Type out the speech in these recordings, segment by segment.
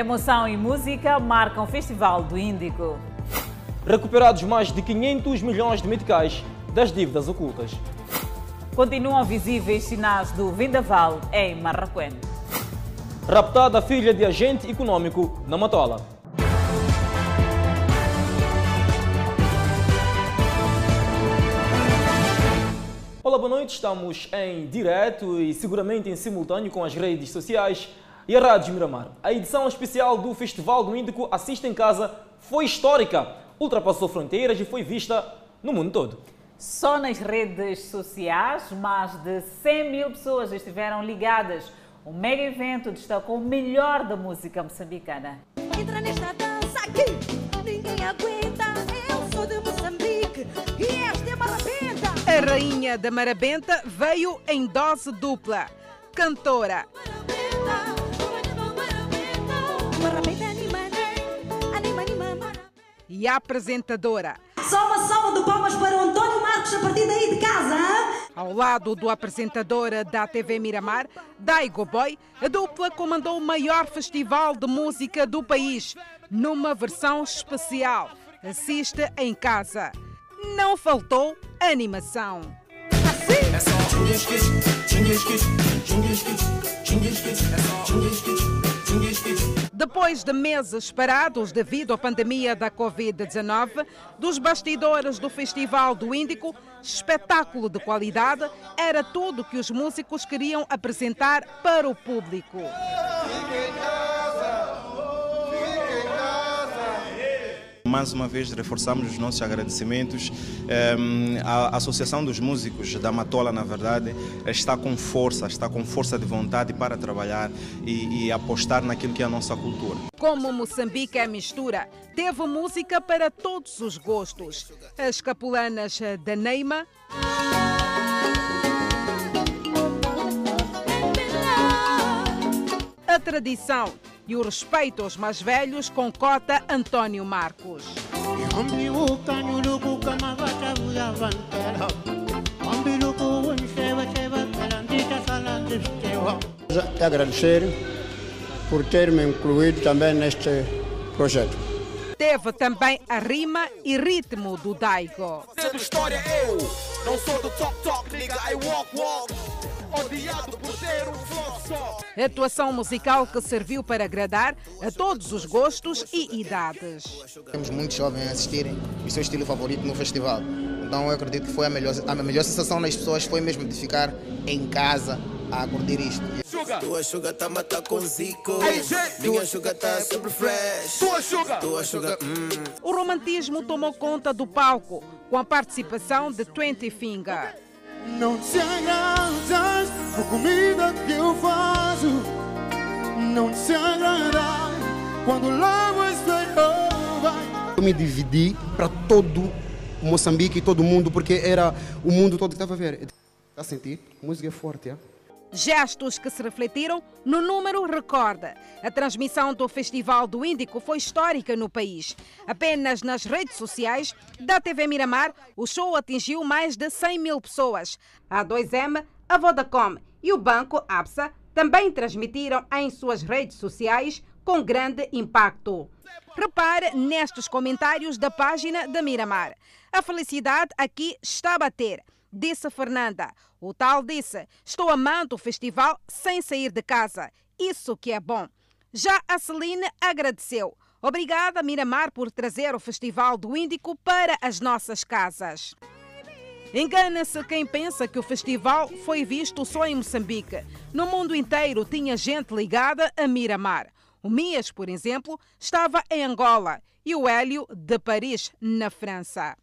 Emoção e música marcam o Festival do Índico. Recuperados mais de 500 milhões de meticais das dívidas ocultas. Continuam visíveis sinais do vendaval em Marraquém. Raptada filha de agente econômico na Matola. Olá, boa noite. Estamos em direto e seguramente em simultâneo com as redes sociais e a Rádio Miramar. A edição especial do Festival do Índico Assista em Casa foi histórica, ultrapassou fronteiras e foi vista no mundo todo. Só nas redes sociais, mais de 100 mil pessoas estiveram ligadas. O mega evento destacou o melhor da música moçambicana. Entra nesta dança aqui, ninguém aguenta. Eu sou de Moçambique e esta é Marabenta. A rainha da Marabenta veio em dose dupla. Cantora, Marabenta e apresentadora. Só uma salva de palmas para o António Marcos a partir daí de casa. hã? Ao lado do apresentador da TV Miramar, Daigo Boy, a dupla comandou o maior festival de música do país, numa versão especial. Assiste em casa. Não faltou animação. Depois de meses parados devido à pandemia da Covid-19, dos bastidores do Festival do Índico, espetáculo de qualidade era tudo que os músicos queriam apresentar para o público. Mais uma vez reforçamos os nossos agradecimentos. Ehm, A Associação dos Músicos da Matola, na verdade, está com força, está com força de vontade para trabalhar e, e apostar naquilo que é a nossa cultura. Como Moçambique é mistura, teve música para todos os gostos. As capulanas da Neima, a tradição e o respeito aos mais velhos com cota António Marcos. Agradecer por ter me incluído também neste projeto. Teve também a rima e ritmo do Daigo. Sendo história eu Não sou do top top, nigga, I walk walk Odiado por ter um flow só Atuação musical que serviu para agradar a todos os gostos e idades. Temos muitos jovens a assistirem. O seu estilo favorito no festival. Então eu acredito que foi a melhor, a melhor sensação das pessoas foi mesmo de ficar em casa a curtir isto. Tua sugar tá mata com zico. Minha sugar tá super fresh. Tua sugar. Tua sugar, hum. O romantismo tomou conta do palco, com a participação de Twenty Finger. Não te agradas por comida que eu faço. Não te agrada quando logo estou. Eu me dividi para todo Moçambique e todo mundo, porque era o mundo todo que estava a ver. Está a sentir? A música é forte, é? Gestos que se refletiram no número recorde. A transmissão do Festival do Índico foi histórica no país. Apenas nas redes sociais da TV Miramar, o show atingiu mais de 100 mil pessoas. A 2M, a Vodacom e o Banco APSA também transmitiram em suas redes sociais com grande impacto. Repare nestes comentários da página da Miramar. A felicidade aqui está a bater disse Fernanda. O tal disse: Estou amando o festival sem sair de casa. Isso que é bom. Já a Celine agradeceu. Obrigada, Miramar, por trazer o Festival do Índico para as nossas casas. Engana-se quem pensa que o festival foi visto só em Moçambique. No mundo inteiro tinha gente ligada a Miramar. O Mias, por exemplo, estava em Angola e o Hélio de Paris, na França.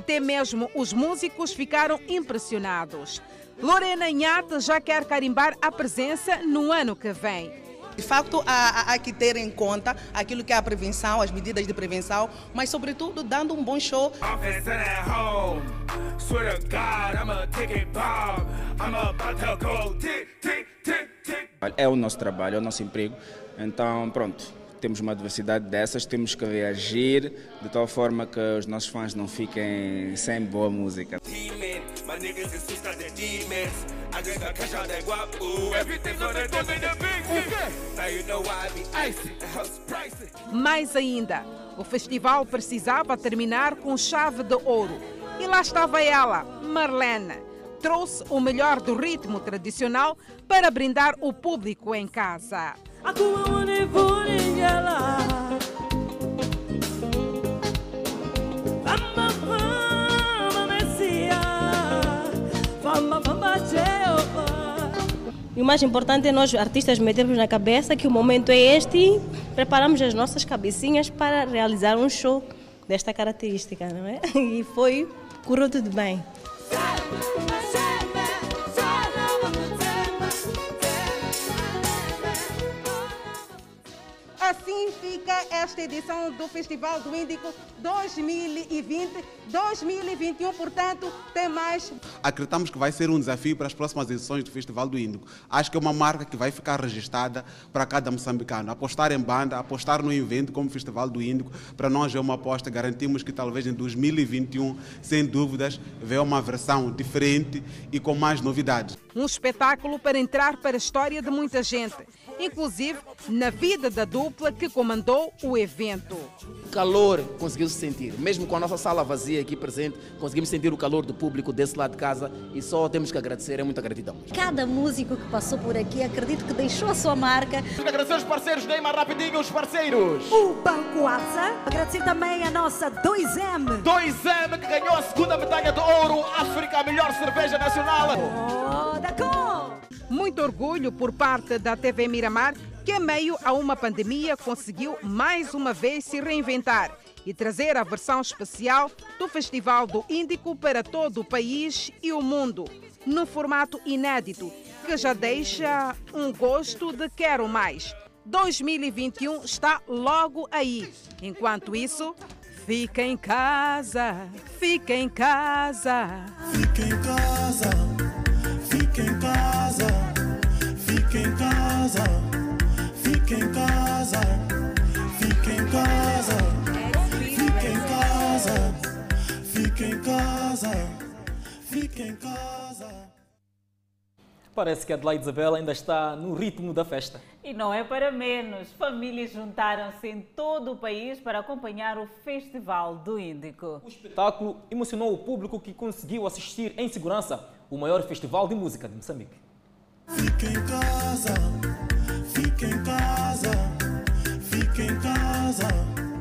Até mesmo os músicos ficaram impressionados. Lorena Inhate já quer carimbar a presença no ano que vem. De facto, há, há- que ter em conta aquilo que é a prevenção, as medidas de prevenção, mas, sobretudo, dando um bom show. É o nosso trabalho, é o nosso emprego. Então, pronto, temos uma diversidade dessas, temos que reagir de tal forma que os nossos fãs não fiquem sem boa música. Mais ainda, o festival precisava terminar com chave de ouro. E lá estava ela, Marlene. Trouxe o melhor do ritmo tradicional para brindar o público em casa. E o mais importante é nós, artistas, metermos na cabeça que o momento é este e preparamos as nossas cabecinhas para realizar um show desta característica, não é? E foi, correu tudo bem. Assim fica esta edição do Festival do Índico 2020-2021. Portanto, tem mais. Acreditamos que vai ser um desafio para as próximas edições do Festival do Índico. Acho que é uma marca que vai ficar registrada para cada moçambicano. Apostar em banda, apostar no evento como Festival do Índico, para nós é uma aposta. Garantimos que talvez em 2021, sem dúvidas, venha uma versão diferente e com mais novidades. Um espetáculo para entrar para a história de muita gente, inclusive na vida da dupla que comandou o evento. O calor conseguiu-se sentir, mesmo com a nossa sala vazia aqui presente, conseguimos sentir o calor do público desse lado de casa e só temos que agradecer, é muita gratidão. Cada músico que passou por aqui, acredito que deixou a sua marca. Agradecer os parceiros, Neymar, rapidinho, os parceiros. O Banco AXA. Agradecer também a nossa 2M. 2M que ganhou a segunda medalha de ouro, África, a melhor cerveja nacional. Muito orgulho por parte da TV Miramar, que em meio a uma pandemia conseguiu mais uma vez se reinventar e trazer a versão especial do Festival do Índico para todo o país e o mundo, num formato inédito que já deixa um gosto de quero mais. 2021 está logo aí. Enquanto isso, fica em casa, fica em casa. Fica em casa, fica em casa, fica em casa, casa, fica em casa, fica em casa, fica em casa, fica em casa. Parece que a Adelaide Isabel ainda está no ritmo da festa. E não é para menos. Famílias juntaram-se em todo o país para acompanhar o Festival do Índico. O espetáculo emocionou o público que conseguiu assistir em segurança o maior festival de música de Moçambique. Fica em casa, fica em casa, fica em casa.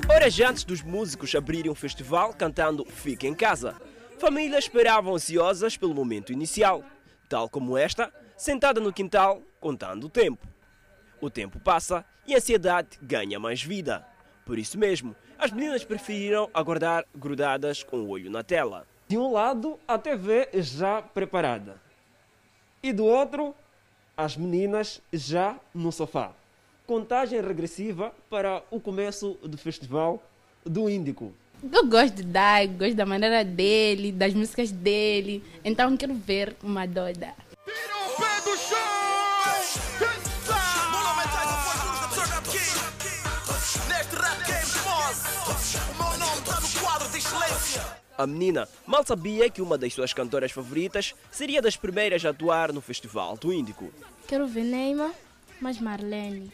Horas antes dos músicos abrirem o festival cantando Fica em Casa, famílias esperavam ansiosas pelo momento inicial, tal como esta, sentada no quintal, contando o tempo. O tempo passa e a ansiedade ganha mais vida. Por isso mesmo, as meninas preferiram aguardar grudadas com o olho na tela. De um lado, a TV já preparada. E do outro, as meninas já no sofá. Contagem regressiva para o começo do festival do Índico. Eu gosto de Dai, gosto da maneira dele, das músicas dele. Então quero ver uma doida. A menina mal sabia que uma das suas cantoras favoritas seria das primeiras a atuar no Festival do Índico. Quero ver Neymar, mas Marlene.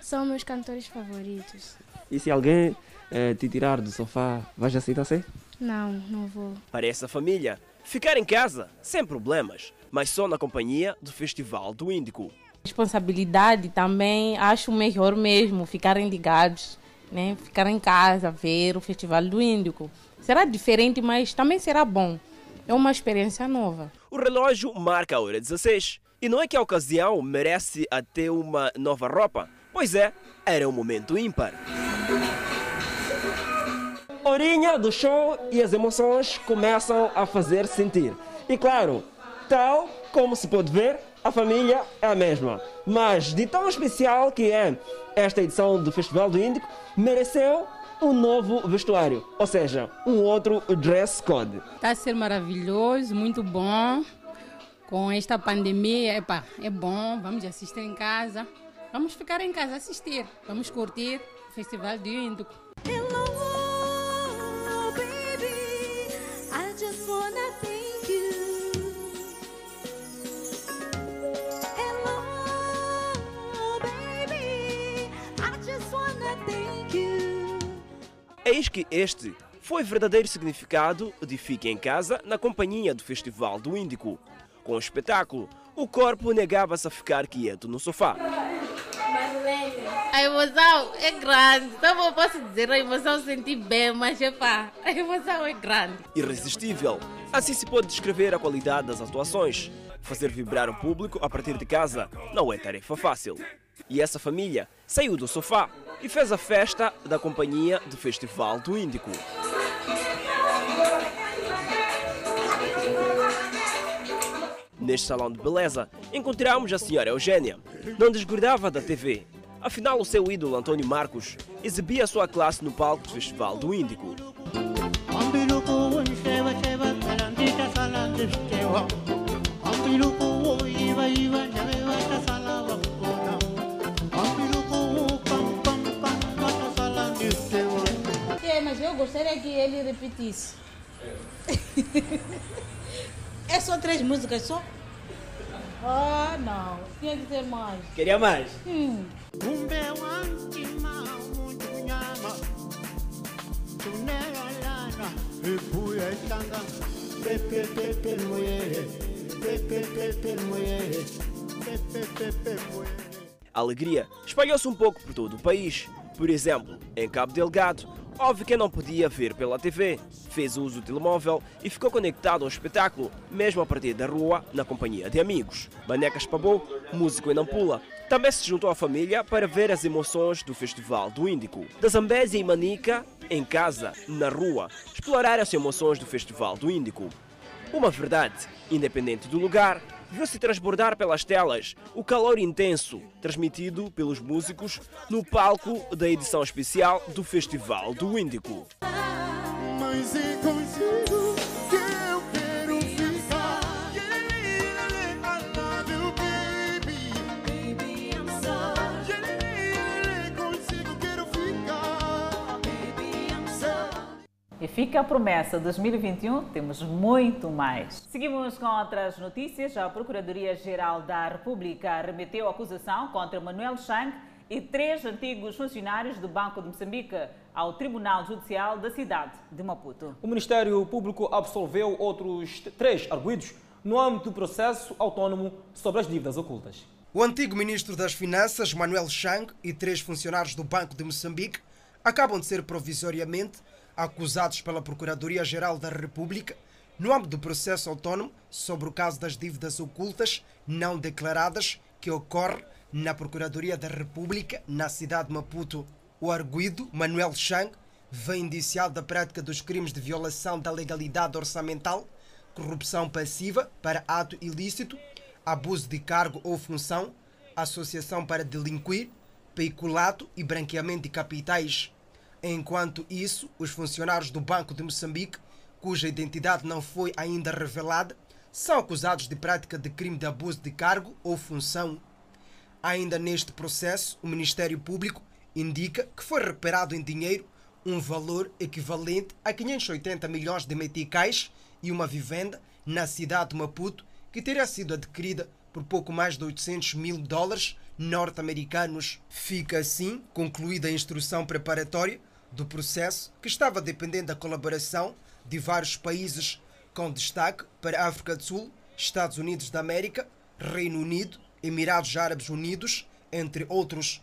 São meus cantores favoritos. E se alguém eh, te tirar do sofá, vais aceitar ser? Não, não vou. Para essa família, ficar em casa, sem problemas, mas só na companhia do Festival do Índico. Responsabilidade também, acho melhor mesmo ficarem ligados, né? Ficar em casa, ver o Festival do Índico. Será diferente, mas também será bom. É uma experiência nova. O relógio marca a hora 16. E não é que a ocasião merece até uma nova roupa. Pois é, era um momento ímpar. Horinha do show e as emoções começam a fazer sentir. E claro, tal como se pode ver, a família é a mesma. Mas de tão especial que é esta edição do Festival do Índico, mereceu um novo vestuário, ou seja, um outro dress code. Está a ser maravilhoso, muito bom. Com esta pandemia, epa, é bom, vamos assistir em casa. Vamos ficar em casa assistir, vamos curtir o Festival do Índico. Oh, baby, I just wanna Eis que este foi o verdadeiro significado de Fique em Casa na companhia do Festival do Índico. Com o espetáculo, o corpo negava-se a ficar quieto no sofá. A emoção é grande. Então eu posso dizer, a emoção senti bem, mas epá, a emoção é grande. Irresistível. Assim se pode descrever a qualidade das atuações. Fazer vibrar o público a partir de casa não é tarefa fácil. E essa família saiu do sofá e fez a festa da companhia do Festival do Índico. Neste salão de beleza, encontramos a senhora Eugênia. Não desgrudava da TV. Afinal, o seu ídolo Antônio Marcos exibia sua classe no palco do Festival do Índico. Gostaria que ele repetisse. é só três músicas só? Ah, não. Tinha que ter mais. Queria mais? Hum. A alegria espalhou-se um pouco por todo o país. Por exemplo, em Cabo Delgado, houve quem não podia ver pela TV, fez uso do telemóvel e ficou conectado ao espetáculo, mesmo a partir da rua, na companhia de amigos. Manecas Pabou, músico em Nampula, também se juntou à família para ver as emoções do Festival do Índico. Da Zambésia e Manica, em casa, na rua, exploraram as emoções do Festival do Índico. Uma verdade, independente do lugar, viu-se transbordar pelas telas o calor intenso transmitido pelos músicos no palco da edição especial do Festival do Índico. Fica a promessa, 2021 temos muito mais. Seguimos com outras notícias. A Procuradoria-Geral da República remeteu acusação contra Manuel Chang e três antigos funcionários do Banco de Moçambique ao Tribunal Judicial da cidade de Maputo. O Ministério Público absolveu outros três arguidos no âmbito do processo autónomo sobre as dívidas ocultas. O antigo ministro das Finanças, Manuel Chang, e três funcionários do Banco de Moçambique acabam de ser provisoriamente acusados pela Procuradoria-Geral da República no âmbito do processo autónomo sobre o caso das dívidas ocultas não declaradas que ocorre na Procuradoria da República na cidade de Maputo. O arguido, Manuel Chang, vem indiciado da prática dos crimes de violação da legalidade orçamental, corrupção passiva para ato ilícito, abuso de cargo ou função, associação para delinquir, peculato e branqueamento de capitais. Enquanto isso, os funcionários do Banco de Moçambique, cuja identidade não foi ainda revelada, são acusados de prática de crime de abuso de cargo ou função. Ainda neste processo, o Ministério Público indica que foi recuperado em dinheiro um valor equivalente a 580 milhões de meticais e uma vivenda na cidade de Maputo que teria sido adquirida por pouco mais de 800 mil dólares norte-americanos. Fica assim concluída a instrução preparatória do processo que estava dependendo da colaboração de vários países, com destaque para a África do Sul, Estados Unidos da América, Reino Unido, Emirados Árabes Unidos, entre outros.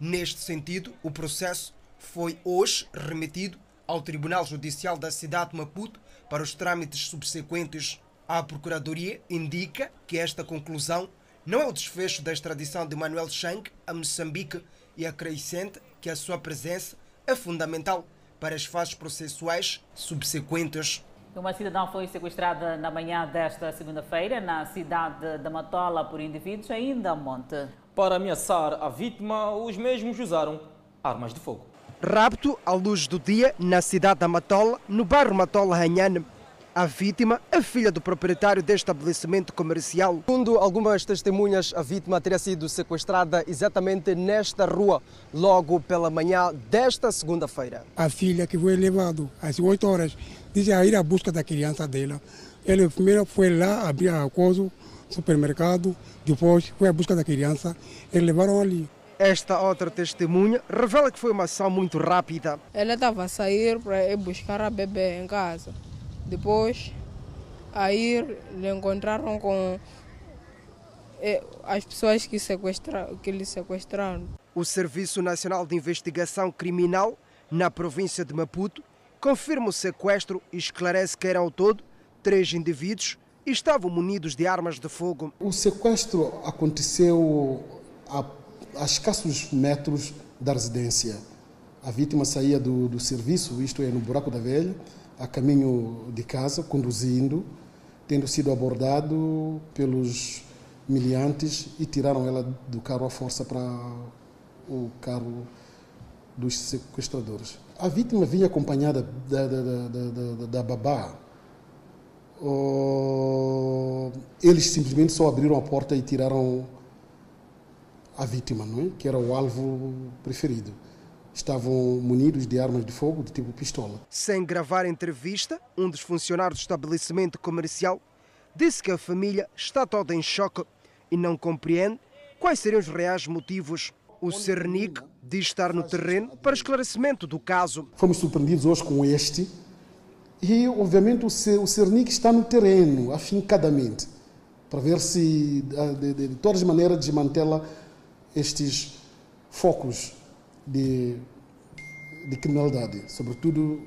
Neste sentido, o processo foi hoje remetido ao Tribunal Judicial da cidade de Maputo para os trâmites subsequentes. A Procuradoria indica que esta conclusão não é o desfecho da extradição de Manuel Chang a Moçambique e acrescenta que a sua presença é fundamental para as fases processuais subsequentes. Uma cidadã foi sequestrada na manhã desta segunda-feira na cidade de Matola por indivíduos ainda a monte. Para ameaçar a vítima, os mesmos usaram armas de fogo. Rapto à luz do dia na cidade da Matola, no bairro Matola Ranhane. A vítima é filha do proprietário deste estabelecimento comercial. Segundo algumas testemunhas, a vítima teria sido sequestrada exatamente nesta rua, logo pela manhã desta segunda-feira. A filha que foi levado às 8 horas, disse a ir à busca da criança dela. Ele primeiro foi lá abrir a coisa, supermercado, depois foi à busca da criança, eles levaram ali. Esta outra testemunha revela que foi uma ação muito rápida. Ela estava a sair para ir buscar a bebê em casa. Depois, aí lhe encontraram com eh, as pessoas que, sequestra, que lhe sequestraram. O Serviço Nacional de Investigação Criminal, na província de Maputo, confirma o sequestro e esclarece que eram ao todo três indivíduos e estavam munidos de armas de fogo. O sequestro aconteceu a, a escassos metros da residência. A vítima saía do, do serviço, isto é, no Buraco da Velha, a caminho de casa, conduzindo, tendo sido abordado pelos miliantes e tiraram ela do carro à força para o carro dos sequestradores. A vítima vinha acompanhada da, da, da, da, babá. Oh, eles simplesmente só abriram a porta e tiraram a vítima, não é? que era o alvo preferido. Estavam munidos de armas de fogo de tipo pistola. Sem gravar entrevista, um dos funcionários do estabelecimento comercial disse que a família está toda em choque e não compreende quais seriam os reais motivos. O Cernic diz estar no terreno para esclarecimento do caso. Fomos surpreendidos hoje com este e, obviamente, o Cernic está no terreno, afincadamente, para ver se, de, de, de todas as maneiras, desmantela estes focos de, de criminalidade, sobretudo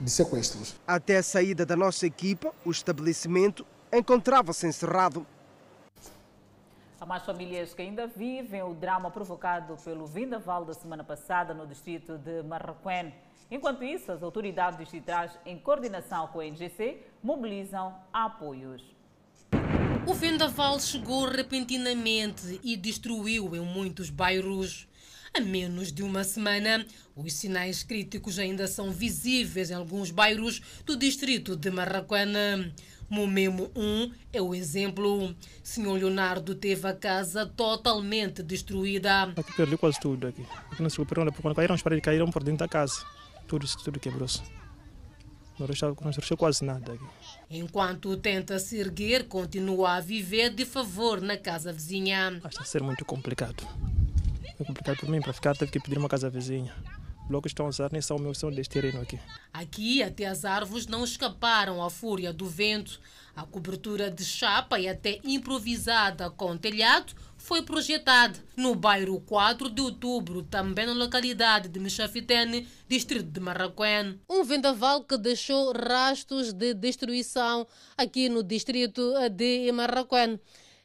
de sequestros. Até a saída da nossa equipa, o estabelecimento encontrava-se encerrado. Há mais famílias que ainda vivem o drama provocado pelo vendaval da semana passada no distrito de Marraquém. Enquanto isso, as autoridades distritais, em coordenação com a NGC, mobilizam apoios. O vendaval chegou repentinamente e destruiu em muitos bairros. A menos de uma semana, os sinais críticos ainda são visíveis em alguns bairros do distrito de Marraquena. Momemo 1 é o exemplo. Senhor Leonardo teve a casa totalmente destruída. Aqui perdi quase tudo aqui. Aqui não se recuperou, porque quando caíram as paredes caíram por dentro da casa. Tudo, tudo quebrou-se. Não restou, não restou quase nada aqui. Enquanto tenta se erguer, continua a viver de favor na casa vizinha. Está a ser muito complicado. É complicado para mim, para ficar teve que pedir uma casa vizinha. Blocos estão a usar nem são o meu som deste terreno aqui. Aqui até as árvores não escaparam à fúria do vento. A cobertura de chapa e até improvisada com telhado foi projetada no bairro 4 de outubro, também na localidade de Michafitene, distrito de Marraquém. Um vendaval que deixou rastros de destruição aqui no distrito de Marraquém.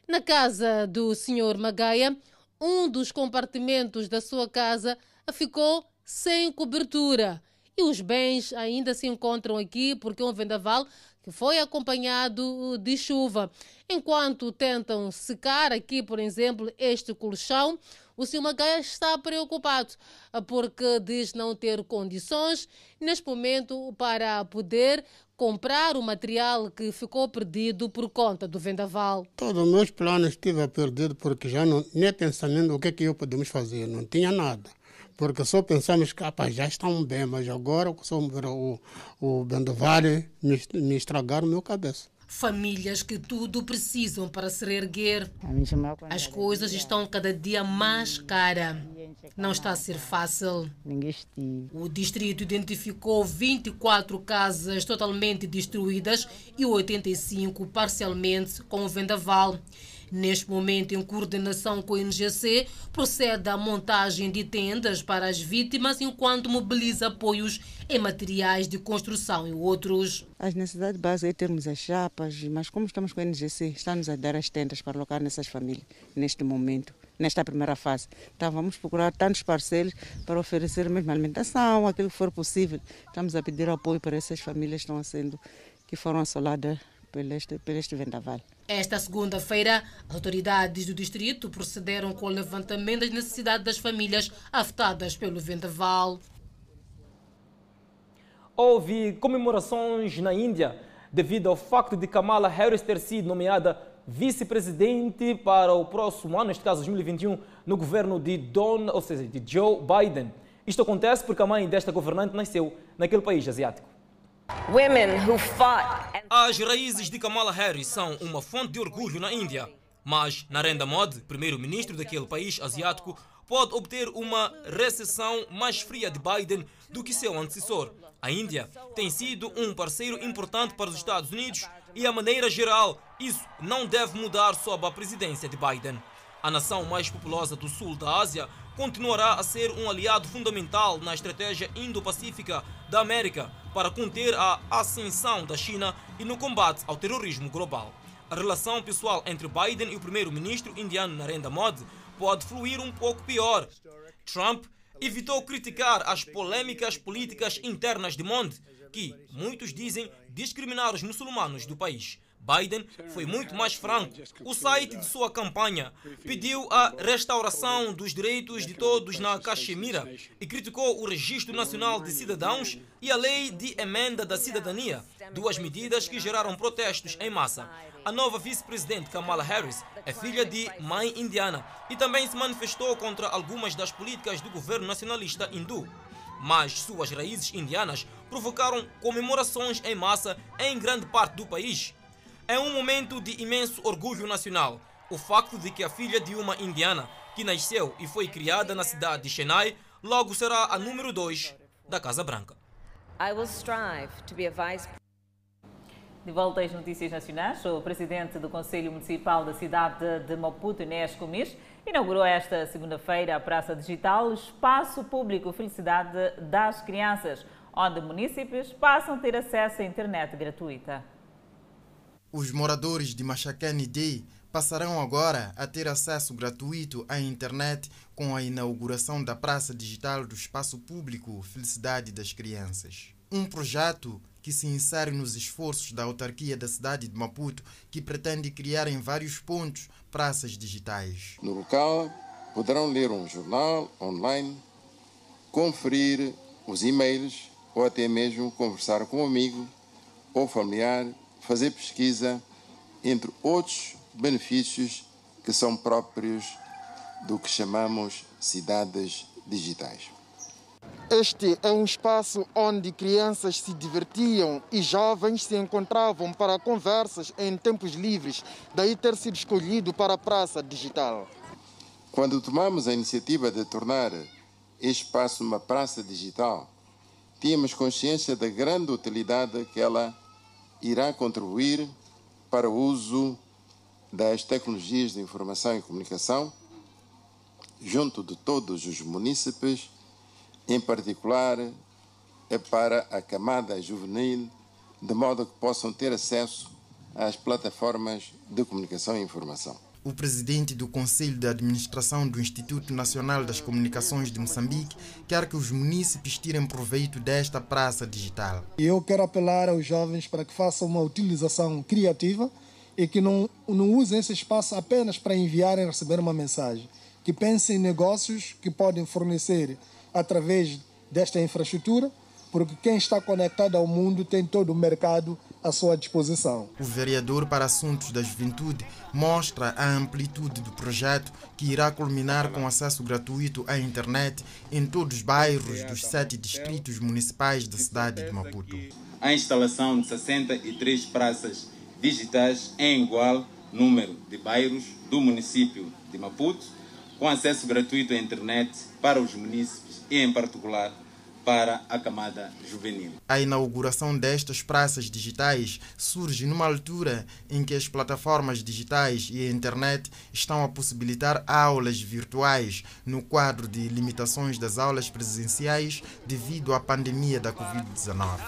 Na casa do senhor Magaia, um dos compartimentos da sua casa ficou sem cobertura. E os bens ainda se encontram aqui porque é um vendaval que foi acompanhado de chuva. Enquanto tentam secar aqui, por exemplo, este colchão, o Sr. Magaia está preocupado porque diz não ter condições neste momento para poder comprar o material que ficou perdido por conta do vendaval. Todos os meus planos estive perdido porque já não nem pensamento o que é que eu podemos fazer, não tinha nada porque só pensamos que rapaz, já estão bem, mas agora só o, o vendaval me, me estragaram meu cabeça. Famílias que tudo precisam para se reerguer. As coisas estão cada dia mais caras. Não está a ser fácil. O distrito identificou 24 casas totalmente destruídas e 85 parcialmente com o vendaval. Neste momento, em coordenação com o NGC, procede à montagem de tendas para as vítimas, enquanto mobiliza apoios em materiais de construção e outros. As necessidades básicas é termos as chapas, mas como estamos com o NGC, está-nos a dar as tendas para alocar nessas famílias neste momento nesta primeira fase. Então vamos procurar tantos parceiros para oferecer mesmo alimentação, aquilo que for possível. Estamos a pedir apoio para essas famílias que estão sendo que foram assoladas por este, por este vendaval. Esta segunda-feira, autoridades do distrito procederam com o levantamento das necessidades das famílias afetadas pelo vendaval. Houve comemorações na Índia devido ao facto de Kamala Harris ter sido nomeada vice-presidente para o próximo ano, neste caso 2021, no governo de Don, ou seja, de Joe Biden. Isto acontece porque a mãe desta governante nasceu naquele país asiático. As raízes de Kamala Harris são uma fonte de orgulho na Índia. Mas Narendra Modi, primeiro-ministro daquele país asiático, pode obter uma recessão mais fria de Biden do que seu antecessor. A Índia tem sido um parceiro importante para os Estados Unidos e, a maneira geral, isso não deve mudar sob a presidência de Biden. A nação mais populosa do sul da Ásia continuará a ser um aliado fundamental na estratégia Indo-Pacífica da América para conter a ascensão da China e no combate ao terrorismo global. A relação pessoal entre Biden e o primeiro-ministro indiano Narendra Modi pode fluir um pouco pior. Trump evitou criticar as polêmicas políticas internas de Modi, que muitos dizem discriminar os muçulmanos do país. Biden foi muito mais franco. O site de sua campanha pediu a restauração dos direitos de todos na Caxemira e criticou o Registro Nacional de Cidadãos e a Lei de Emenda da Cidadania, duas medidas que geraram protestos em massa. A nova vice-presidente Kamala Harris é filha de mãe indiana e também se manifestou contra algumas das políticas do governo nacionalista hindu mas suas raízes indianas provocaram comemorações em massa em grande parte do país. É um momento de imenso orgulho nacional. O facto de que a filha de uma indiana, que nasceu e foi criada na cidade de Chennai, logo será a número 2 da Casa Branca. I will strive to be a vice De volta às notícias nacionais, o presidente do Conselho Municipal da cidade de Maputo, Inês Comis, inaugurou esta segunda-feira a Praça Digital, espaço público Felicidade das Crianças, onde munícipes passam a ter acesso à internet gratuita. Os moradores de Machacane Day passarão agora a ter acesso gratuito à internet com a inauguração da Praça Digital do Espaço Público Felicidade das Crianças. Um projeto que se insere nos esforços da autarquia da cidade de Maputo, que pretende criar em vários pontos praças digitais. No local, poderão ler um jornal online, conferir os e-mails ou até mesmo conversar com um amigo ou familiar, fazer pesquisa, entre outros benefícios que são próprios do que chamamos cidades digitais. Este é um espaço onde crianças se divertiam e jovens se encontravam para conversas em tempos livres, daí ter sido escolhido para a Praça Digital. Quando tomamos a iniciativa de tornar este espaço uma praça digital, tínhamos consciência da grande utilidade que ela irá contribuir para o uso das tecnologias de informação e comunicação junto de todos os munícipes em particular é para a camada juvenil, de modo que possam ter acesso às plataformas de comunicação e informação. O presidente do Conselho de Administração do Instituto Nacional das Comunicações de Moçambique quer que os munícipes tirem proveito desta praça digital. Eu quero apelar aos jovens para que façam uma utilização criativa e que não, não usem esse espaço apenas para enviar e receber uma mensagem. Que pensem em negócios que podem fornecer através desta infraestrutura, porque quem está conectado ao mundo tem todo o mercado à sua disposição. O vereador para Assuntos da Juventude mostra a amplitude do projeto que irá culminar com acesso gratuito à internet em todos os bairros dos sete distritos municipais da cidade de Maputo. A instalação de 63 praças digitais em igual número de bairros do município de Maputo, com acesso gratuito à internet para os munícipes e, em particular, para a camada juvenil. A inauguração destas praças digitais surge numa altura em que as plataformas digitais e a internet estão a possibilitar aulas virtuais no quadro de limitações das aulas presenciais devido à pandemia da Covid-19.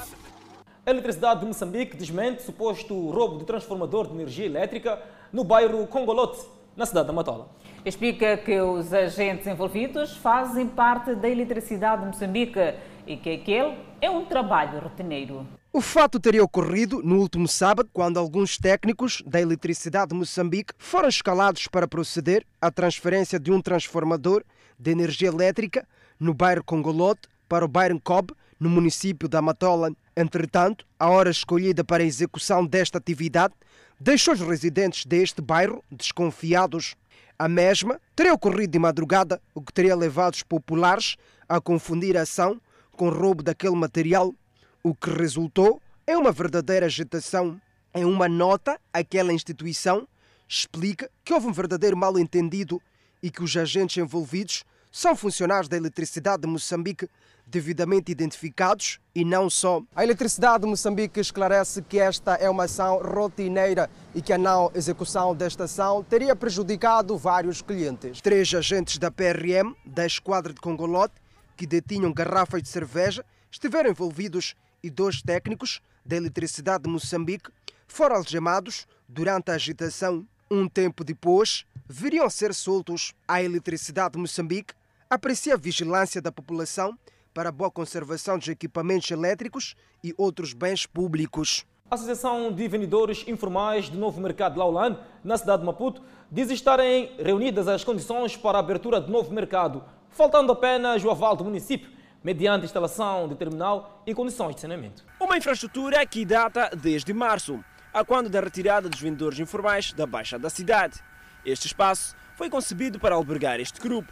A Eletricidade de Moçambique desmente suposto roubo de transformador de energia elétrica no bairro Congolote, na cidade da Matola. Explica que os agentes envolvidos fazem parte da eletricidade de Moçambique e que aquele é um trabalho rotineiro. O fato teria ocorrido no último sábado, quando alguns técnicos da Eletricidade de Moçambique foram escalados para proceder à transferência de um transformador de energia elétrica no bairro Congolote para o bairro Cobb, no município da Matola. Entretanto, a hora escolhida para a execução desta atividade deixou os residentes deste bairro desconfiados. A mesma teria ocorrido de madrugada, o que teria levado os populares a confundir a ação com roubo daquele material, o que resultou em uma verdadeira agitação. Em uma nota, aquela instituição explica que houve um verdadeiro mal-entendido e que os agentes envolvidos são funcionários da Eletricidade de Moçambique devidamente identificados e não só. A Eletricidade de Moçambique esclarece que esta é uma ação rotineira e que a não execução desta ação teria prejudicado vários clientes. Três agentes da PRM, da Esquadra de Congolote, que detinham garrafas de cerveja, estiveram envolvidos e dois técnicos da Eletricidade de Moçambique foram algemados durante a agitação. Um tempo depois, viriam ser soltos. A Eletricidade de Moçambique aprecia a vigilância da população para a boa conservação dos equipamentos elétricos e outros bens públicos. A Associação de Vendedores Informais do Novo Mercado de Laulan, na cidade de Maputo, diz estarem reunidas as condições para a abertura do novo mercado, faltando apenas o aval do município, mediante instalação de terminal e condições de saneamento. Uma infraestrutura que data desde março, a quando da retirada dos vendedores informais da Baixa da cidade. Este espaço foi concebido para albergar este grupo.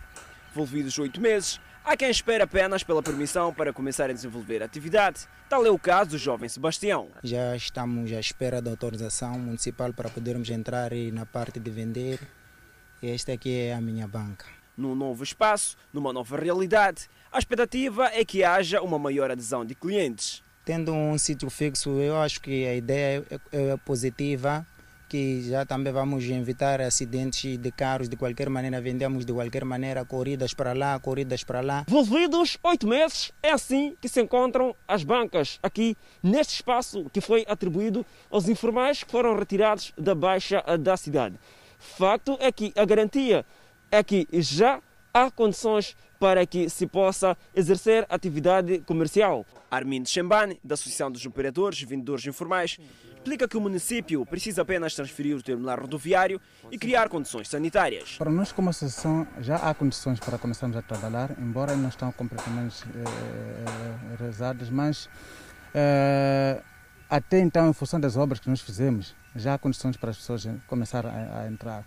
Envolvidos oito meses, há quem espera apenas pela permissão para começar a desenvolver a atividade. Tal é o caso do jovem Sebastião. Já estamos à espera da autorização municipal para podermos entrar na parte de vender. Esta aqui é a minha banca. Num novo espaço, numa nova realidade, a expectativa é que haja uma maior adesão de clientes. Tendo um sítio fixo, eu acho que a ideia é, é positiva, que já também vamos evitar acidentes de carros de qualquer maneira, vendemos de qualquer maneira, corridas para lá, corridas para lá. Envolvidos oito meses, é assim que se encontram as bancas aqui neste espaço que foi atribuído aos informais que foram retirados da baixa da cidade. Facto é que a garantia é que já há condições para que se possa exercer atividade comercial. Armindo Chembane, da Associação dos Operadores e Vendedores Informais, explica que o município precisa apenas transferir o terminal rodoviário e criar condições sanitárias. Para nós, como associação, já há condições para começarmos a trabalhar, embora não estão completamente eh, realizadas, mas eh, até então, em função das obras que nós fizemos, já há condições para as pessoas começarem a, a entrar.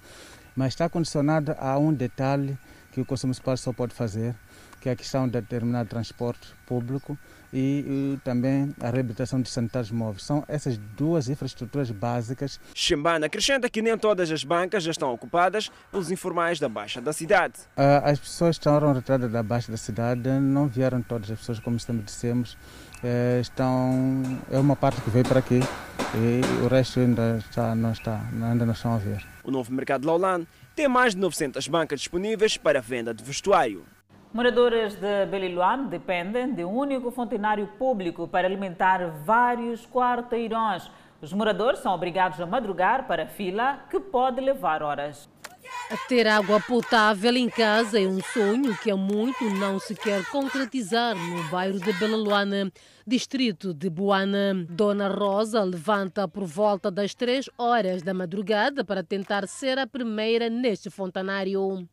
Mas está condicionado a um detalhe que o Conselho Municipal só pode fazer, que é a questão de determinado transporte público e, e, também a reabilitação de sanitários móveis. São essas duas infraestruturas básicas. Chembana acrescenta que nem todas as bancas já estão ocupadas pelos informais da Baixa da cidade. Uh, as pessoas que estão retiradas da Baixa da cidade não vieram todas as pessoas, como sempre dissemos. Uh, estão, é uma parte que veio para aqui e o resto ainda, está, não, está, ainda não estão a ver. O novo mercado de Laulan tem mais de 900 bancas disponíveis para venda de vestuário. Moradores de Beliluan dependem de um único fontenário público para alimentar vários quarteirões. Os moradores são obrigados a madrugar para a fila, que pode levar horas. Ter água potável em casa é um sonho que há muito não se quer concretizar no bairro de Belaluana, distrito de Buana. Dona Rosa levanta por volta das três horas da madrugada para tentar ser a primeira neste fontanário.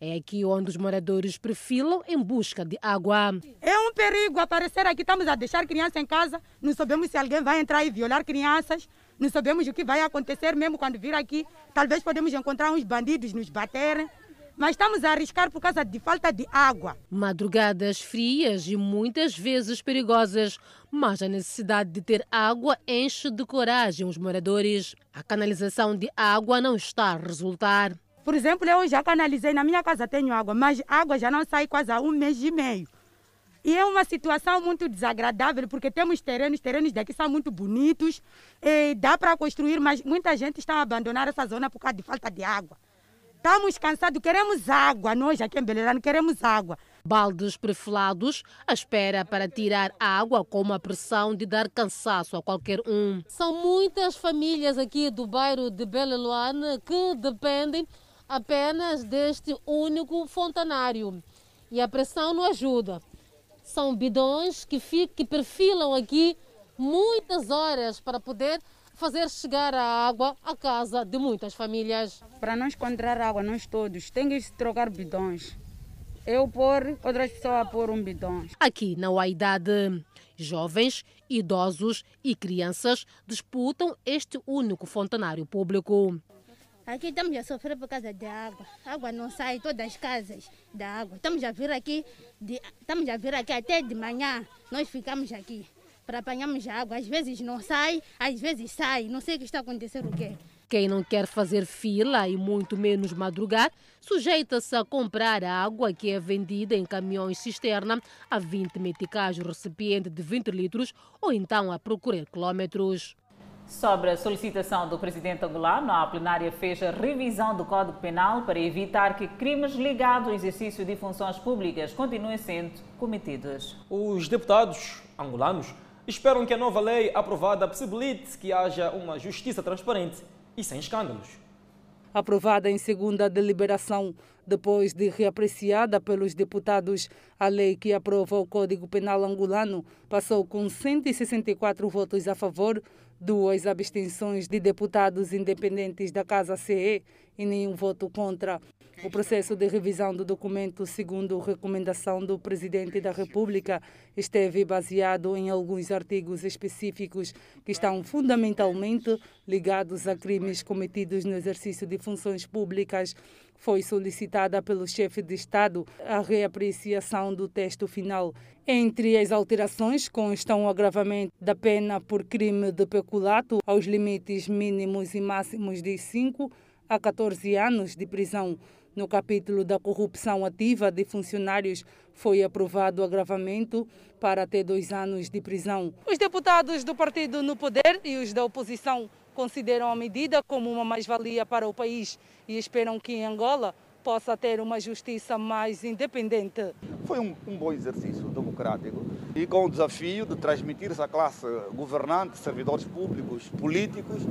É aqui onde os moradores perfilam em busca de água. É um perigo aparecer aqui. Estamos a deixar criança em casa. Não sabemos se alguém vai entrar e violar crianças. Não sabemos o que vai acontecer mesmo quando vir aqui. Talvez podemos encontrar uns bandidos nos baterem. Mas estamos a arriscar por causa de falta de água. Madrugadas frias e muitas vezes perigosas, mas a necessidade de ter água enche de coragem os moradores. A canalização de água não está a resultar. Por exemplo, eu já canalizei, na minha casa tenho água, mas água já não sai quase há um mês e meio. E é uma situação muito desagradável, porque temos terrenos, terrenos daqui são muito bonitos, dá para construir, mas muita gente está a abandonar essa zona por causa de falta de água. Estamos cansados, queremos água, nós aqui em Belerano queremos água. Baldes perfilados, à espera para tirar água com uma pressão de dar cansaço a qualquer um. São muitas famílias aqui do bairro de Beleluane que dependem apenas deste único fontanário. E a pressão não ajuda. São bidões que, ficam, que perfilam aqui muitas horas para poder fazer chegar a água à casa de muitas famílias. Para não encontrar água, nós todos temos que trocar bidões. Eu pôr, outras pessoas a pôr um bidão. Aqui não há idade. Jovens, idosos e crianças disputam este único fontanário público. Aqui estamos a sofrer por causa da água. A água não sai todas as casas da água. Estamos a vir aqui, de, estamos a vir aqui até de manhã. Nós ficamos aqui para apanharmos a água. Às vezes não sai, às vezes sai. Não sei o que está acontecendo o quê. Quem não quer fazer fila e muito menos madrugar, sujeita-se a comprar água que é vendida em caminhões cisterna a 20 meticais o recipiente de 20 litros ou então a procurar quilómetros. Sobre a solicitação do presidente angolano, a plenária fez a revisão do Código Penal para evitar que crimes ligados ao exercício de funções públicas continuem sendo cometidos. Os deputados angolanos esperam que a nova lei aprovada possibilite que haja uma justiça transparente e sem escândalos. Aprovada em segunda deliberação, depois de reapreciada pelos deputados, a lei que aprova o Código Penal angolano passou com 164 votos a favor, duas abstenções de deputados independentes da Casa CE e nenhum voto contra. O processo de revisão do documento, segundo recomendação do Presidente da República, esteve baseado em alguns artigos específicos que estão fundamentalmente ligados a crimes cometidos no exercício de funções públicas. Foi solicitada pelo chefe de Estado a reapreciação do texto final. Entre as alterações constam o agravamento da pena por crime de peculato aos limites mínimos e máximos de 5 a 14 anos de prisão. No capítulo da corrupção ativa de funcionários, foi aprovado o agravamento para até dois anos de prisão. Os deputados do partido no poder e os da oposição consideram a medida como uma mais-valia para o país e esperam que em Angola possa ter uma justiça mais independente. Foi um, um bom exercício democrático e com o desafio de transmitir à classe governante, servidores públicos, políticos,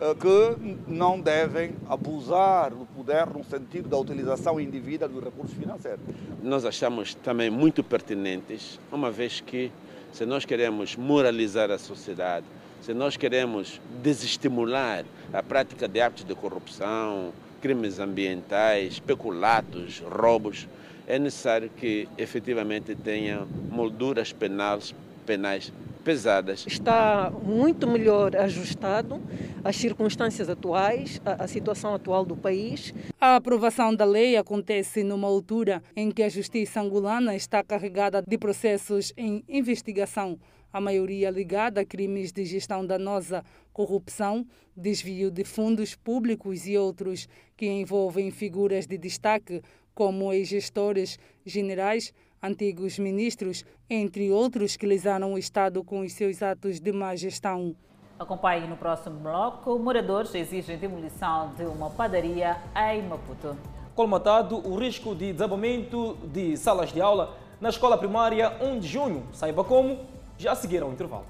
eh, que não devem abusar do poder no sentido da utilização indevida dos recursos financeiros. Nós achamos também muito pertinentes, uma vez que se nós queremos moralizar a sociedade, se nós queremos desestimular a prática de atos de corrupção, crimes ambientais, peculatos, roubos, é necessário que efetivamente tenha molduras penais, penais pesadas. Está muito melhor ajustado às circunstâncias atuais, à, situação atual do país. A aprovação da lei acontece numa altura em que a justiça angolana está carregada de processos em investigação a maioria ligada a crimes de gestão danosa, corrupção, desvio de fundos públicos e outros que envolvem figuras de destaque como ex-gestores generais, antigos ministros, entre outros que lesaram o Estado com os seus atos de má gestão. Acompanhe no próximo bloco. Moradores exigem demolição de uma padaria em Maputo. Colmatado o risco de desabamento de salas de aula na escola primária 1 de junho. Saiba como já seguiram o intervalo.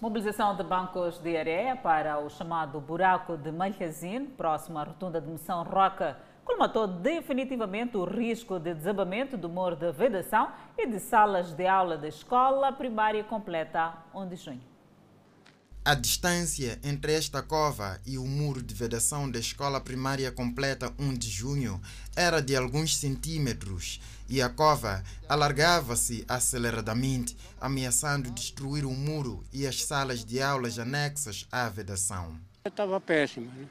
Mobilização de bancos de areia para o chamado buraco de Malhazine, próximo à rotunda de Missão Roca, colmatou definitivamente o risco de desabamento do muro de vedação e de salas de aula da escola primária completa 1 de junho. A distância entre esta cova e o muro de vedação da escola primária completa 1 de junho era de alguns centímetros e a cova alargava-se aceleradamente, ameaçando destruir o muro e as salas de aulas anexas à vedação. Estava péssima, né?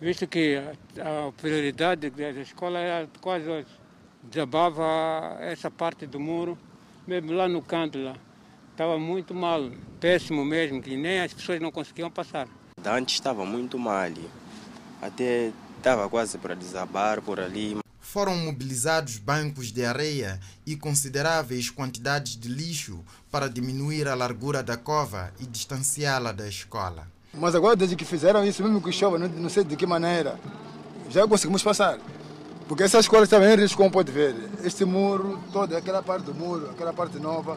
visto que a, a prioridade da escola era quase desabava essa parte do muro, mesmo lá no canto lá. Estava muito mal, péssimo mesmo, que nem as pessoas não conseguiam passar. Antes estava muito mal, até estava quase para desabar por ali. Foram mobilizados bancos de areia e consideráveis quantidades de lixo para diminuir a largura da cova e distanciá-la da escola. Mas agora, desde que fizeram isso, mesmo que chova, não sei de que maneira, já conseguimos passar. Porque essa escola está em risco, como pode ver. Este muro, toda aquela parte do muro, aquela parte nova,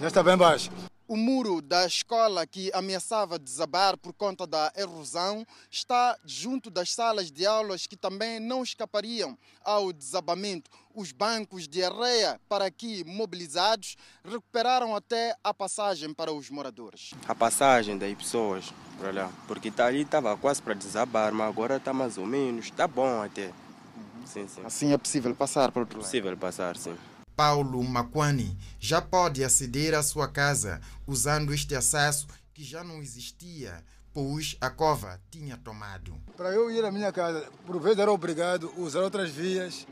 já está bem baixo. O muro da escola que ameaçava desabar por conta da erosão está junto das salas de aulas que também não escapariam ao desabamento. Os bancos de areia para aqui mobilizados recuperaram até a passagem para os moradores. A passagem das pessoas para lá, porque tá ali estava quase para desabar, mas agora está mais ou menos, está bom até. Sim, sim. Assim é possível passar para outro lado? Possível passar, sim. Paulo Makwani já pode aceder à sua casa usando este acesso que já não existia, pois a cova tinha tomado. Para eu ir à minha casa, por vezes era obrigado a usar outras vias,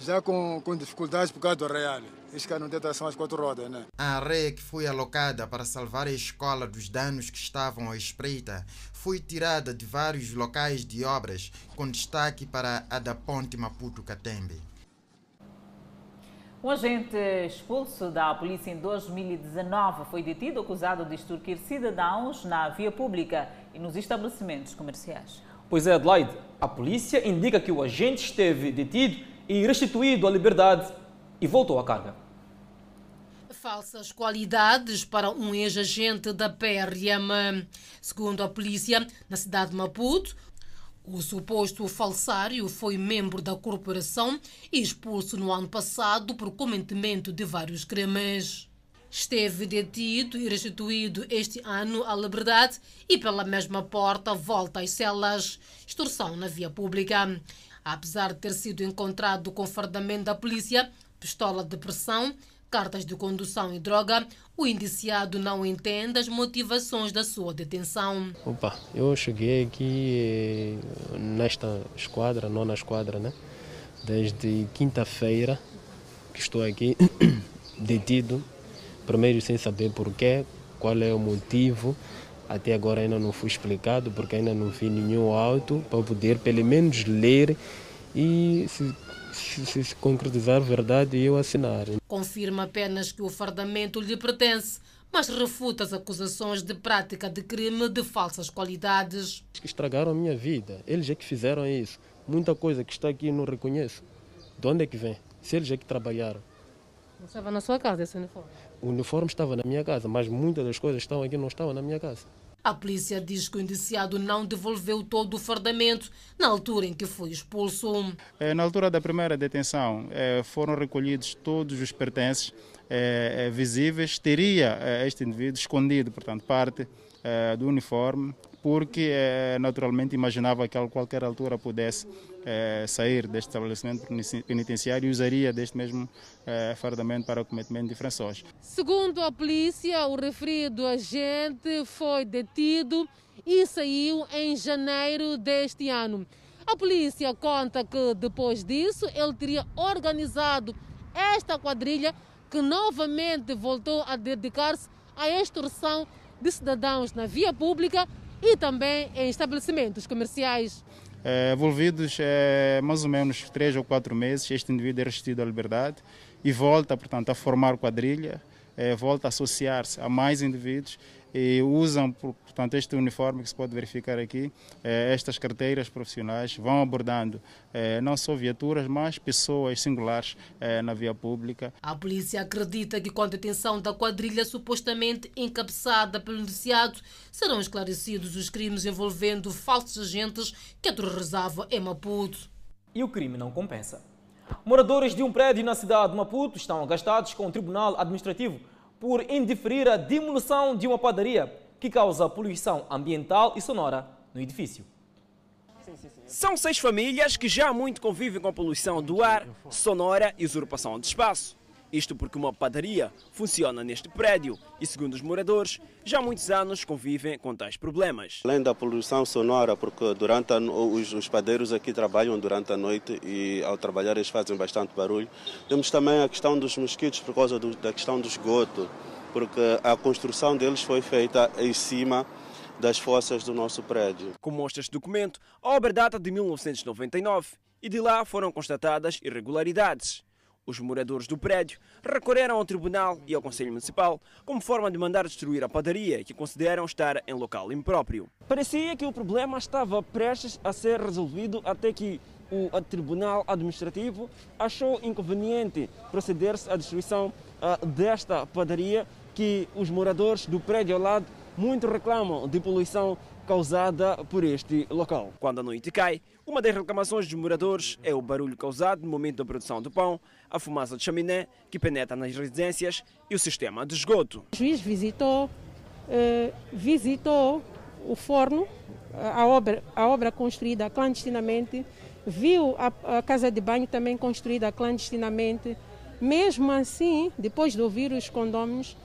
já com, com dificuldades por causa do real. Este carro não tem tração às quatro rodas, né? A areia que foi alocada para salvar a escola dos danos que estavam à espreita foi tirada de vários locais de obras, com destaque para a da Ponte Maputo-Catembe. Um agente expulso da polícia em 2019 foi detido acusado de extorquir cidadãos na via pública e nos estabelecimentos comerciais. Pois é, Adelaide, a polícia indica que o agente esteve detido e restituído à liberdade e voltou à carga. Falsas qualidades para um ex-agente da PRM. Segundo a polícia, na cidade de Maputo, o suposto falsário foi membro da corporação e expulso no ano passado por cometimento de vários crimes. Esteve detido e restituído este ano à liberdade e, pela mesma porta, volta às celas. Extorsão na via pública. Apesar de ter sido encontrado com fardamento da polícia, pistola de pressão, cartas de condução e droga, o indiciado não entende as motivações da sua detenção. Opa, eu cheguei aqui eh, nesta esquadra, nona esquadra, né? Desde quinta-feira que estou aqui detido, primeiro sem saber porquê, qual é o motivo. Até agora ainda não fui explicado, porque ainda não vi nenhum auto para poder pelo menos ler e se se, se concretizar verdade eu assinar. Confirma apenas que o fardamento lhe pertence, mas refuta as acusações de prática de crime de falsas qualidades. Estragaram a minha vida, eles é que fizeram isso. Muita coisa que está aqui não reconheço. De onde é que vem? Se eles é que trabalharam. Não estava na sua casa esse uniforme? O uniforme estava na minha casa, mas muitas das coisas que estão aqui não estavam na minha casa. A polícia diz que o indiciado não devolveu todo o fardamento na altura em que foi expulso. É, na altura da primeira detenção, é, foram recolhidos todos os pertences é, visíveis. Teria este indivíduo escondido, portanto, parte do uniforme, porque naturalmente imaginava que a qualquer altura pudesse sair deste estabelecimento penitenciário e usaria deste mesmo fardamento para o cometimento de infrações. Segundo a polícia, o referido agente foi detido e saiu em janeiro deste ano. A polícia conta que depois disso ele teria organizado esta quadrilha que novamente voltou a dedicar-se à extorsão de cidadãos na via pública e também em estabelecimentos comerciais. É, envolvidos é, mais ou menos três ou quatro meses, este indivíduo é restituído à liberdade e volta, portanto, a formar quadrilha, é, volta a associar-se a mais indivíduos e usam, portanto, este uniforme que se pode verificar aqui, eh, estas carteiras profissionais vão abordando eh, não só viaturas, mas pessoas singulares eh, na via pública. A polícia acredita que com a detenção da quadrilha supostamente encabeçada pelo indiciado, serão esclarecidos os crimes envolvendo falsos agentes que aterrorizavam em Maputo. E o crime não compensa. Moradores de um prédio na cidade de Maputo estão agastados com o Tribunal Administrativo por indiferir a demolição de uma padaria que causa poluição ambiental e sonora no edifício. São seis famílias que já muito convivem com a poluição do ar, sonora e usurpação de espaço. Isto porque uma padaria funciona neste prédio e, segundo os moradores, já há muitos anos convivem com tais problemas. Além da poluição sonora, porque durante a, os, os padeiros aqui trabalham durante a noite e ao trabalhar eles fazem bastante barulho. Temos também a questão dos mosquitos por causa do, da questão do esgoto, porque a construção deles foi feita em cima das fossas do nosso prédio. Como mostra este documento, a obra data de 1999 e de lá foram constatadas irregularidades. Os moradores do prédio recorreram ao Tribunal e ao Conselho Municipal como forma de mandar destruir a padaria, que consideram estar em local impróprio. Parecia que o problema estava prestes a ser resolvido até que o Tribunal Administrativo achou inconveniente proceder-se à destruição uh, desta padaria que os moradores do prédio ao lado muito reclamam de poluição causada por este local. Quando a noite cai, uma das reclamações dos moradores é o barulho causado no momento da produção do pão, a fumaça de chaminé que penetra nas residências e o sistema de esgoto. O juiz visitou, eh, visitou o forno, a obra, a obra construída clandestinamente, viu a, a casa de banho também construída clandestinamente. Mesmo assim, depois de ouvir os condôminos,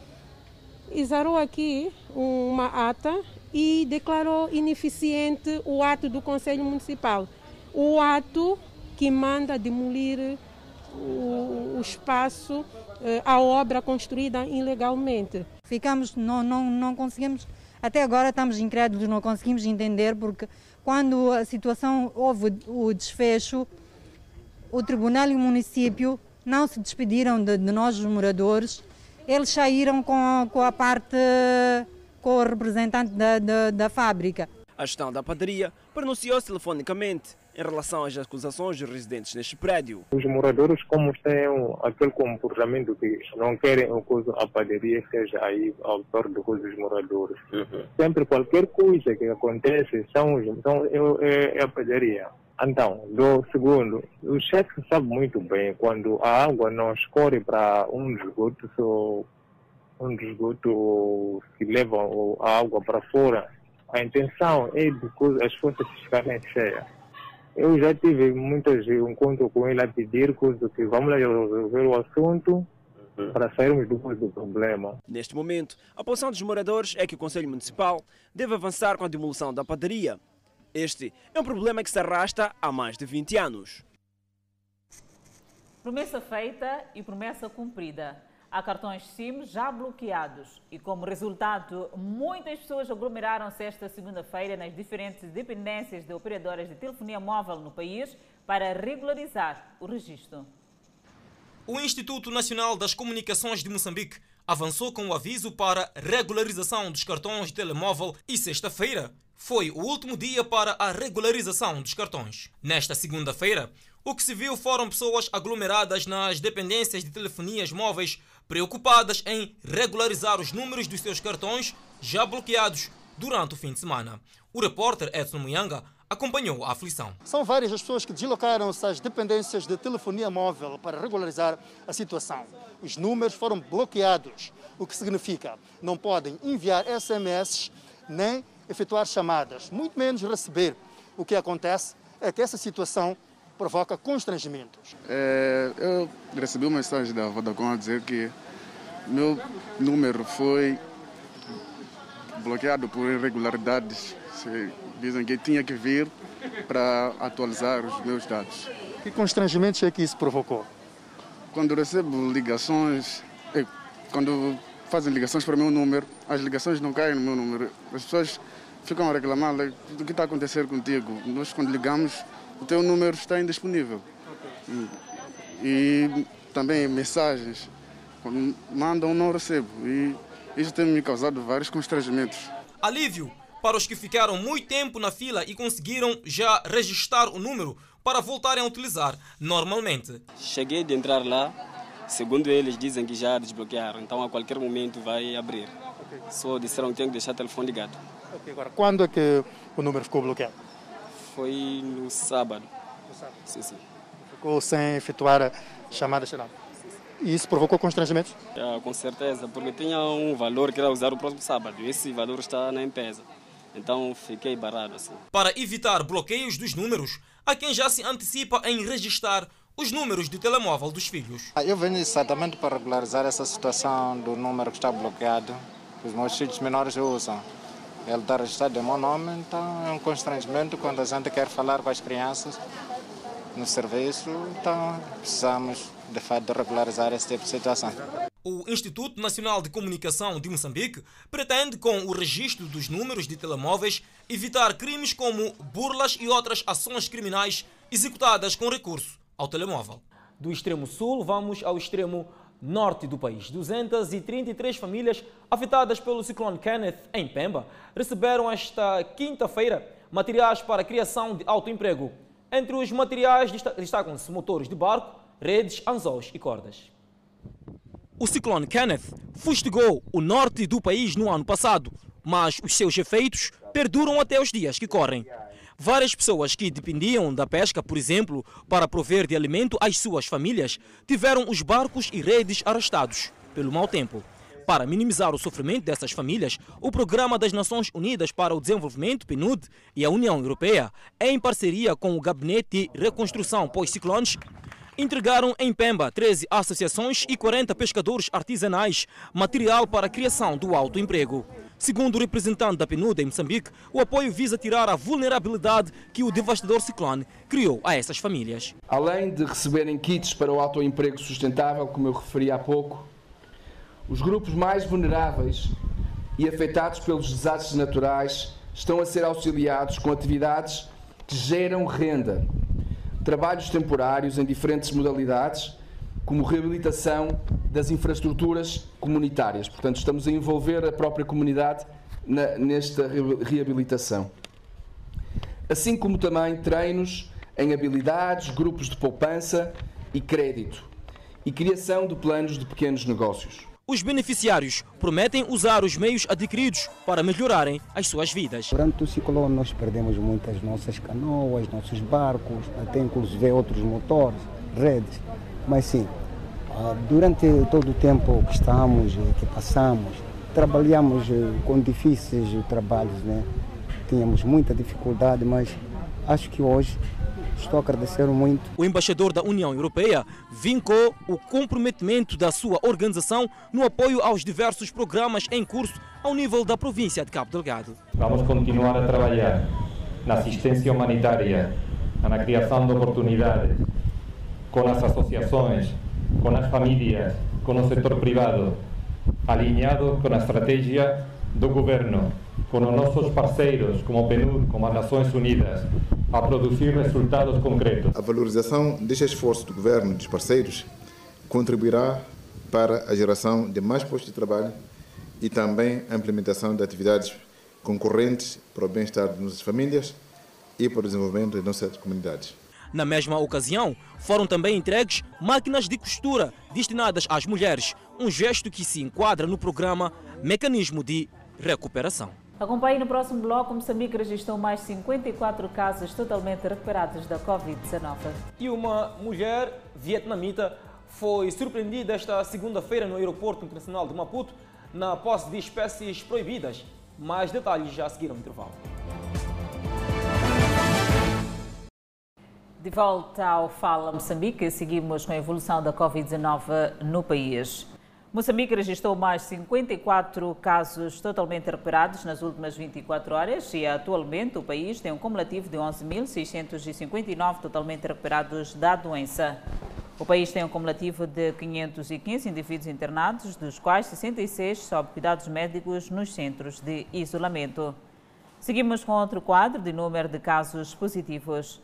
exarou aqui uma ata e declarou ineficiente o ato do Conselho Municipal, o ato que manda demolir o, o espaço, eh, a obra construída ilegalmente. Ficamos, não, não, não conseguimos, até agora estamos incrédulos, não conseguimos entender, porque quando a situação houve o desfecho, o tribunal e o município não se despediram de, de nós, os moradores, eles saíram com, com a parte, com o representante da, da, da fábrica. A gestão da padaria pronunciou-se telefonicamente em relação às acusações dos residentes neste prédio. Os moradores, como têm aquele comportamento que não querem que a padaria seja aí autor do coisa dos moradores. Uhum. Sempre qualquer coisa que acontece são, são é, é a padaria. Então, do segundo, o chefe sabe muito bem quando a água não escorre para um esgoto, só um esgoto que leva a água para fora. A intenção é de as fontes ficarem cheias. Eu já tive muitos encontros com ele a pedir coisas que vamos lá resolver o assunto uhum. para sairmos do, do problema. Neste momento, a posição dos moradores é que o Conselho Municipal deve avançar com a demolição da padaria. Este é um problema que se arrasta há mais de 20 anos. Promessa feita e promessa cumprida. Há cartões SIM já bloqueados e, como resultado, muitas pessoas aglomeraram-se esta segunda-feira nas diferentes dependências de operadoras de telefonia móvel no país para regularizar o registro. O Instituto Nacional das Comunicações de Moçambique avançou com o aviso para regularização dos cartões de telemóvel e sexta-feira foi o último dia para a regularização dos cartões. Nesta segunda-feira, o que se viu foram pessoas aglomeradas nas dependências de telefonias móveis preocupadas em regularizar os números dos seus cartões já bloqueados durante o fim de semana. O repórter Edson Muyanga acompanhou a aflição. São várias as pessoas que deslocaram-se às dependências de telefonia móvel para regularizar a situação. Os números foram bloqueados, o que significa não podem enviar SMS nem efetuar chamadas, muito menos receber. O que acontece é que essa situação provoca constrangimentos. É, eu recebi uma mensagem da Vodacom a dizer que meu número foi bloqueado por irregularidades. Dizem que tinha que vir para atualizar os meus dados. Que constrangimentos é que isso provocou? Quando recebo ligações, é, quando fazem ligações para o meu número, as ligações não caem no meu número. As pessoas ficam a reclamar do que está acontecendo contigo. Nós, quando ligamos, o teu número está indisponível. Okay. E também mensagens, quando mandam, não recebo. E isso tem me causado vários constrangimentos. Alívio para os que ficaram muito tempo na fila e conseguiram já registrar o número para voltarem a utilizar normalmente. Cheguei de entrar lá, segundo eles dizem que já desbloquearam, então a qualquer momento vai abrir. Okay. Só disseram que tenho que deixar o telefone ligado. Okay, agora, quando é que o número ficou bloqueado? Foi no sábado. No sábado? Sim, sim. Ficou sem efetuar a chamada geral. E isso provocou constrangimentos? É, com certeza, porque tinha um valor que era usar o próximo sábado. E esse valor está na empresa. Então fiquei barrado assim. Para evitar bloqueios dos números, há quem já se antecipa em registrar os números de telemóvel dos filhos. Ah, eu venho exatamente para regularizar essa situação do número que está bloqueado. Os meus filhos menores usam. Ele está registrado em meu nome, então é um constrangimento quando a gente quer falar com as crianças no serviço, então precisamos de fato regularizar esse tipo de situação. O Instituto Nacional de Comunicação de Moçambique pretende, com o registro dos números de telemóveis, evitar crimes como burlas e outras ações criminais executadas com recurso ao telemóvel. Do extremo sul, vamos ao extremo norte do país. 233 famílias afetadas pelo ciclone Kenneth em Pemba receberam esta quinta-feira materiais para a criação de autoemprego. Entre os materiais destacam-se motores de barco, redes, anzóis e cordas. O ciclone Kenneth fustigou o norte do país no ano passado, mas os seus efeitos perduram até os dias que correm. Várias pessoas que dependiam da pesca, por exemplo, para prover de alimento às suas famílias, tiveram os barcos e redes arrastados pelo mau tempo. Para minimizar o sofrimento dessas famílias, o Programa das Nações Unidas para o Desenvolvimento, PNUD, e a União Europeia, em parceria com o Gabinete de Reconstrução pós-ciclones, entregaram em Pemba 13 associações e 40 pescadores artesanais material para a criação do autoemprego. Segundo o representante da PNUD em Moçambique, o apoio visa tirar a vulnerabilidade que o devastador ciclone criou a essas famílias. Além de receberem kits para o autoemprego sustentável, como eu referi há pouco, os grupos mais vulneráveis e afetados pelos desastres naturais estão a ser auxiliados com atividades que geram renda, trabalhos temporários em diferentes modalidades, como reabilitação das infraestruturas comunitárias. Portanto, estamos a envolver a própria comunidade na, nesta reabilitação. Assim como também treinos em habilidades, grupos de poupança e crédito e criação de planos de pequenos negócios. Os beneficiários prometem usar os meios adquiridos para melhorarem as suas vidas. Durante o ciclone nós perdemos muitas nossas canoas, nossos barcos, até inclusive outros motores, redes. Mas sim, ah, durante todo o tempo que estamos, que passamos, trabalhamos eh, com difíceis trabalhos, né? Tínhamos muita dificuldade, mas acho que hoje Estou a agradecer muito. O embaixador da União Europeia vincou o comprometimento da sua organização no apoio aos diversos programas em curso ao nível da província de Cabo Delgado. Vamos continuar a trabalhar na assistência humanitária, na criação de oportunidades, com as associações, com as famílias, com o setor privado, alinhado com a estratégia do governo, com os nossos parceiros, como o PNUD, como as Nações Unidas, a produzir resultados concretos. A valorização deste esforço do governo e dos parceiros contribuirá para a geração de mais postos de trabalho e também a implementação de atividades concorrentes para o bem-estar de nossas famílias e para o desenvolvimento de nossas comunidades. Na mesma ocasião, foram também entregues máquinas de costura destinadas às mulheres, um gesto que se enquadra no programa Mecanismo de Recuperação. Acompanhe no próximo bloco, Moçambique registrou mais 54 casos totalmente recuperados da Covid-19. E uma mulher vietnamita foi surpreendida esta segunda-feira no Aeroporto Internacional de Maputo na posse de espécies proibidas. Mais detalhes já a seguir ao intervalo. De volta ao Fala Moçambique, seguimos com a evolução da Covid-19 no país. Moçambique registrou mais 54 casos totalmente recuperados nas últimas 24 horas e atualmente o país tem um cumulativo de 11.659 totalmente recuperados da doença. O país tem um cumulativo de 515 indivíduos internados, dos quais 66 sob cuidados médicos nos centros de isolamento. Seguimos com outro quadro de número de casos positivos.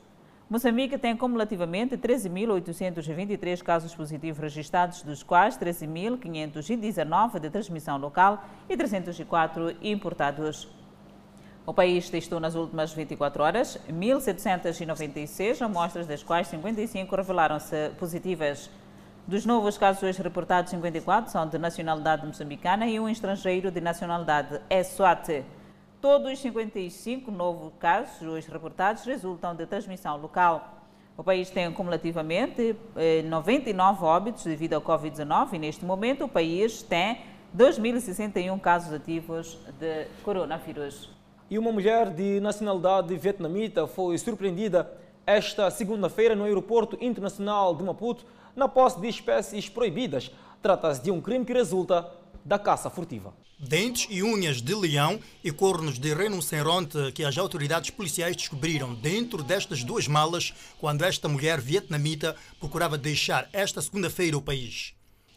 Moçambique tem cumulativamente 13.823 casos positivos registrados, dos quais 13.519 de transmissão local e 304 importados. O país testou nas últimas 24 horas 1.796 amostras, das quais 55 revelaram-se positivas. Dos novos casos reportados, 54 são de nacionalidade moçambicana e um estrangeiro de nacionalidade Eswate. Todos os 55 novos casos hoje reportados resultam de transmissão local. O país tem cumulativamente 99 eh, óbitos devido ao Covid-19 e neste momento o país tem 2.061 casos ativos de coronavírus. E uma mulher de nacionalidade vietnamita foi surpreendida esta segunda-feira no aeroporto internacional de Maputo na posse de espécies proibidas. Trata-se de um crime que resulta da caça furtiva. Dentes e unhas de leão e cornos de rinoceronte que as autoridades policiais descobriram dentro destas duas malas quando esta mulher vietnamita procurava deixar esta segunda-feira o país.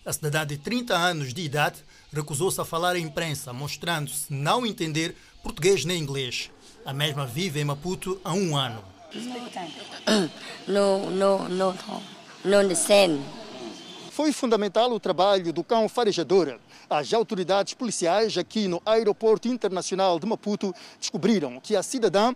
A cidadã de 30 anos de idade recusou-se a falar à imprensa, mostrando-se não entender português nem inglês. A mesma vive em Maputo há um ano. No, no, no, no understand. Foi fundamental o trabalho do cão farejador. As autoridades policiais aqui no Aeroporto Internacional de Maputo descobriram que a cidadã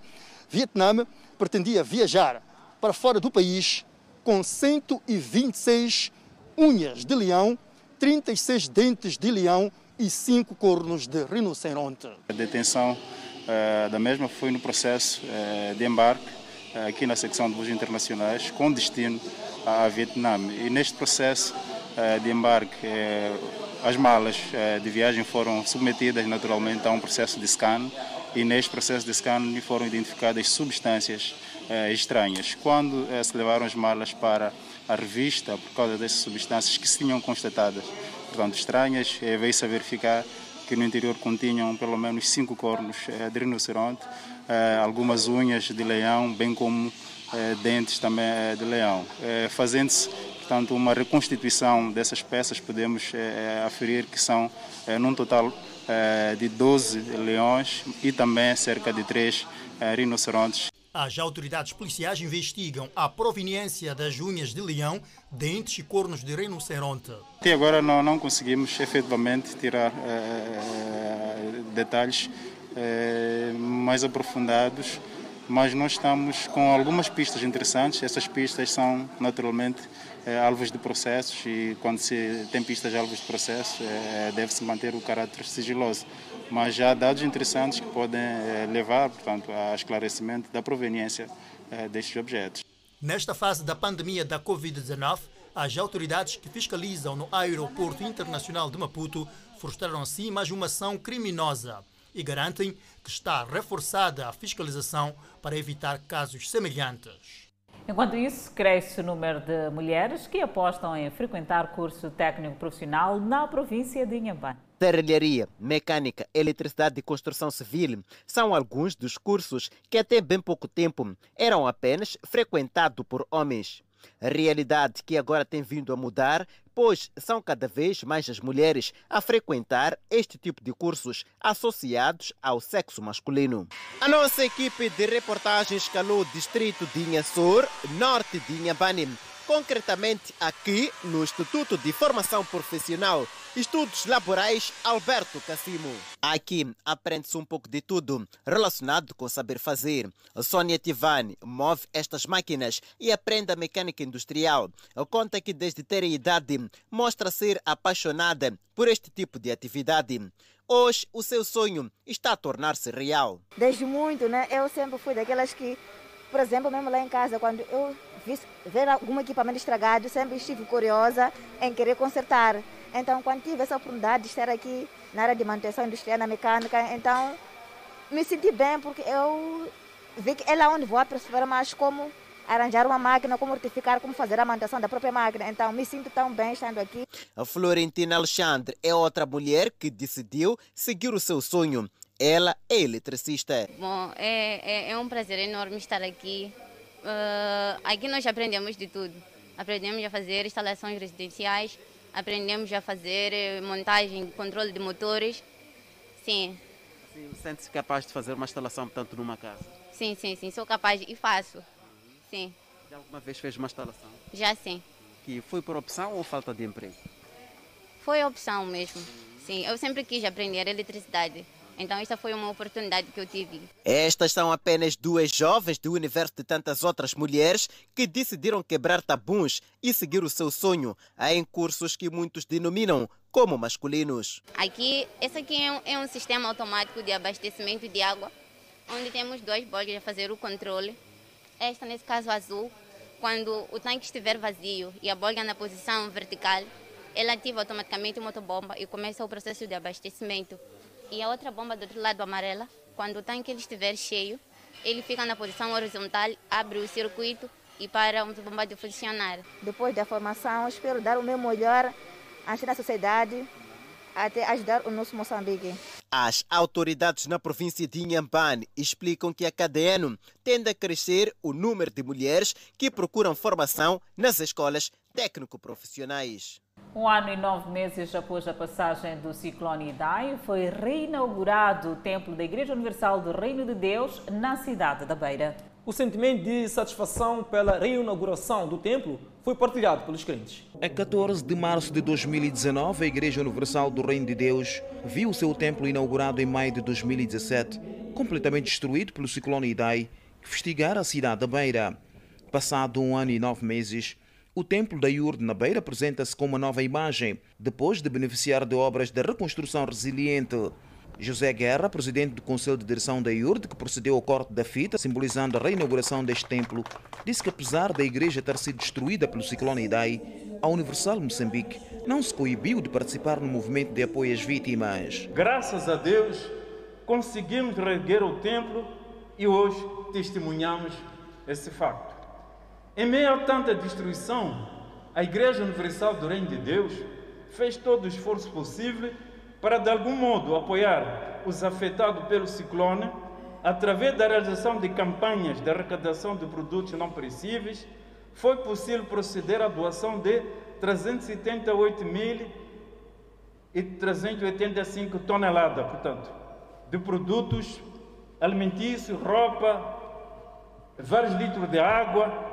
Vietnã pretendia viajar para fora do país com 126 unhas de leão, 36 dentes de leão e 5 cornos de rinoceronte. A detenção uh, da mesma foi no processo uh, de embarque uh, aqui na secção de voos internacionais com destino a Vietnã. E neste processo uh, de embarque, uh, as malas uh, de viagem foram submetidas naturalmente a um processo de scan e neste processo de scan foram identificadas substâncias estranhas. Quando se levaram as malas para a revista, por causa dessas substâncias que se tinham constatadas, portanto, estranhas, veio-se a verificar que no interior continham pelo menos cinco cornos de rinoceronte, algumas unhas de leão, bem como dentes também de leão. Fazendo-se Portanto, uma reconstituição dessas peças, podemos é, aferir que são, é, num total é, de 12 leões e também cerca de 3 rinocerontes. As autoridades policiais investigam a proveniência das unhas de leão, dentes e cornos de rinoceronte. Até agora não, não conseguimos efetivamente tirar detalhes mais aprofundados mas nós estamos com algumas pistas interessantes. Essas pistas são naturalmente é, alvos de processos e quando se tem pistas alvos de processo é, deve-se manter o caráter sigiloso. Mas já há dados interessantes que podem levar, portanto, a esclarecimento da proveniência destes objetos. Nesta fase da pandemia da Covid-19, as autoridades que fiscalizam no Aeroporto Internacional de Maputo frustraram assim mais uma ação criminosa e garantem que está reforçada a fiscalização para evitar casos semelhantes. Enquanto isso, cresce o número de mulheres que apostam em frequentar curso técnico profissional na província de Inhambane. Serralharia, mecânica, eletricidade e construção civil são alguns dos cursos que até bem pouco tempo eram apenas frequentados por homens. A realidade que agora tem vindo a mudar, pois são cada vez mais as mulheres a frequentar este tipo de cursos associados ao sexo masculino. A nossa equipe de reportagens escalou o distrito de Inhassur, norte de Inhambane, concretamente aqui no Instituto de Formação Profissional Estudos Laborais Alberto Cassimo. Aqui aprende-se um pouco de tudo relacionado com saber fazer. A Sônia Tivani move estas máquinas e aprende a mecânica industrial. Conta que desde ter idade mostra ser apaixonada por este tipo de atividade. Hoje o seu sonho está a tornar-se real. Desde muito, né? Eu sempre fui daquelas que, por exemplo, mesmo lá em casa, quando eu ver algum equipamento estragado, sempre estive curiosa em querer consertar. Então, quando tive essa oportunidade de estar aqui na área de manutenção industrial na mecânica, então me senti bem porque eu vi que é lá onde vou aperceber mais como arranjar uma máquina, como retificar, como fazer a manutenção da própria máquina. Então, me sinto tão bem estando aqui. A Florentina Alexandre é outra mulher que decidiu seguir o seu sonho. Ela é eletricista. Bom, é, é, é um prazer enorme estar aqui. Uh, aqui nós aprendemos de tudo. Aprendemos a fazer instalações residenciais, aprendemos a fazer eh, montagem, controle de motores. Sim. sim Sente-se capaz de fazer uma instalação, portanto, numa casa? Sim, sim, sim. Sou capaz e faço. Sim. Já alguma vez fez uma instalação? Já sim. Que foi por opção ou falta de emprego? Foi opção mesmo. Sim, eu sempre quis aprender eletricidade. Então, esta foi uma oportunidade que eu tive. Estas são apenas duas jovens do universo de tantas outras mulheres que decidiram quebrar tabus e seguir o seu sonho em cursos que muitos denominam como masculinos. Aqui, esse aqui é um, é um sistema automático de abastecimento de água, onde temos dois bolis a fazer o controle. Esta, nesse caso, azul, quando o tanque estiver vazio e a bolha na posição vertical, ela ativa automaticamente o motobomba e começa o processo de abastecimento. E a outra bomba do outro lado amarela, quando o tanque estiver cheio, ele fica na posição horizontal, abre o circuito e para o bomba de funcionar. Depois da formação, espero dar o meu melhor aqui na sociedade, até ajudar o nosso Moçambique. As autoridades na província de Inhambane explicam que a cada ano tende a crescer o número de mulheres que procuram formação nas escolas técnico-profissionais. Um ano e nove meses após a passagem do ciclone Idai, foi reinaugurado o Templo da Igreja Universal do Reino de Deus na cidade da Beira. O sentimento de satisfação pela reinauguração do templo foi partilhado pelos crentes. A 14 de março de 2019, a Igreja Universal do Reino de Deus viu seu templo inaugurado em maio de 2017, completamente destruído pelo ciclone Idai, que festigara a cidade da Beira. Passado um ano e nove meses, o templo da Iurde na Beira apresenta-se com uma nova imagem, depois de beneficiar de obras de reconstrução resiliente. José Guerra, presidente do Conselho de Direção da IURD, que procedeu ao corte da fita, simbolizando a reinauguração deste templo, disse que apesar da igreja ter sido destruída pelo ciclone Idai, a Universal Moçambique não se coibiu de participar no movimento de apoio às vítimas. Graças a Deus, conseguimos reerguer o templo e hoje testemunhamos esse facto. Em meio a tanta destruição, a Igreja Universal do Reino de Deus fez todo o esforço possível para de algum modo apoiar os afetados pelo ciclone, através da realização de campanhas de arrecadação de produtos não perecíveis, foi possível proceder à doação de 378.385 toneladas, portanto, de produtos alimentícios, roupa, vários litros de água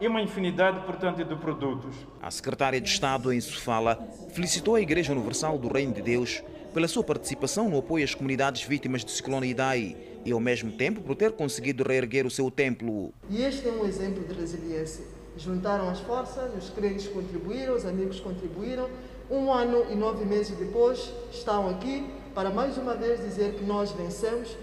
e uma infinidade, portanto, de produtos. A secretária de Estado em Sofala felicitou a Igreja Universal do Reino de Deus pela sua participação no apoio às comunidades vítimas do ciclone Idai e, ao mesmo tempo, por ter conseguido reerguer o seu templo. E este é um exemplo de resiliência. Juntaram as forças, os crentes contribuíram, os amigos contribuíram. Um ano e nove meses depois, estão aqui para mais uma vez dizer que nós vencemos.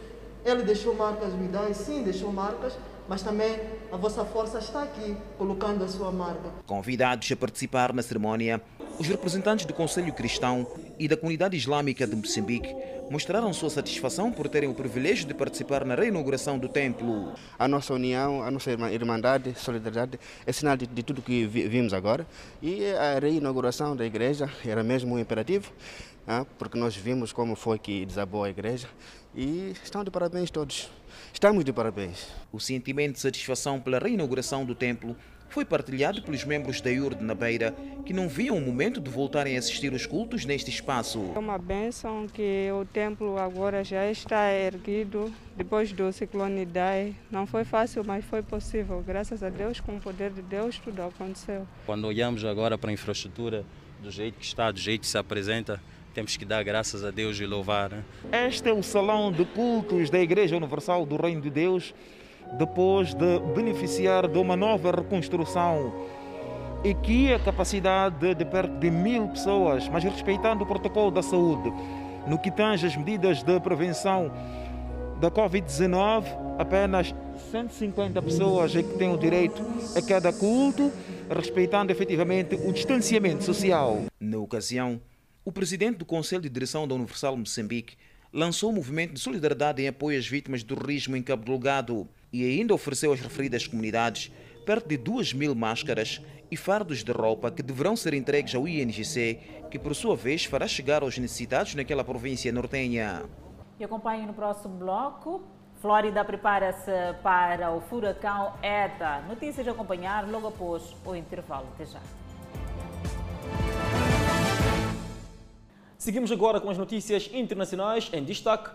Ele deixou marcas, o Idai, sim, deixou marcas, mas também a vossa força está aqui, colocando a sua marca. Convidados a participar na cerimónia, os representantes do Conselho Cristão e da Comunidade Islâmica de Moçambique mostraram sua satisfação por terem o privilégio de participar na reinauguração do templo. A nossa união, a nossa irmandade, solidariedade é sinal de, de tudo que vimos agora e a reinauguração da igreja era mesmo um imperativo, né, porque nós vimos como foi que desabou a igreja e estão de parabéns todos. Estamos de parabéns. O sentimento de satisfação pela reinauguração do templo foi partilhado pelos membros da IURD na Beira, que não viam o momento de voltarem a assistir os cultos neste espaço. É uma bênção que o templo agora já está erguido depois do ciclone Idai. Não foi fácil, mas foi possível. Graças a Deus, com o poder de Deus, tudo aconteceu. Quando olhamos agora para a infraestrutura, do jeito que está, do jeito que se apresenta, temos que dar graças a Deus e louvar. Né? Este é o salão de cultos da Igreja Universal do Reino de Deus, depois de beneficiar de uma nova reconstrução e que a capacidade de perto de mil pessoas, mas respeitando o protocolo da saúde. No que tange as medidas de prevenção da Covid-19, apenas 150 pessoas é que têm o direito a cada culto, respeitando efetivamente o distanciamento social. Na ocasião, o presidente do Conselho de Direção da Universal Moçambique lançou um movimento de solidariedade em apoio às vítimas do terrorismo em Cabo Delgado e ainda ofereceu às referidas comunidades perto de 2 mil máscaras e fardos de roupa que deverão ser entregues ao INGC, que por sua vez fará chegar aos necessitados naquela província nortenha. E acompanhe no próximo bloco. Flórida prepara-se para o furacão ETA. Notícias a acompanhar logo após o intervalo. Até já. Seguimos agora com as notícias internacionais em destaque.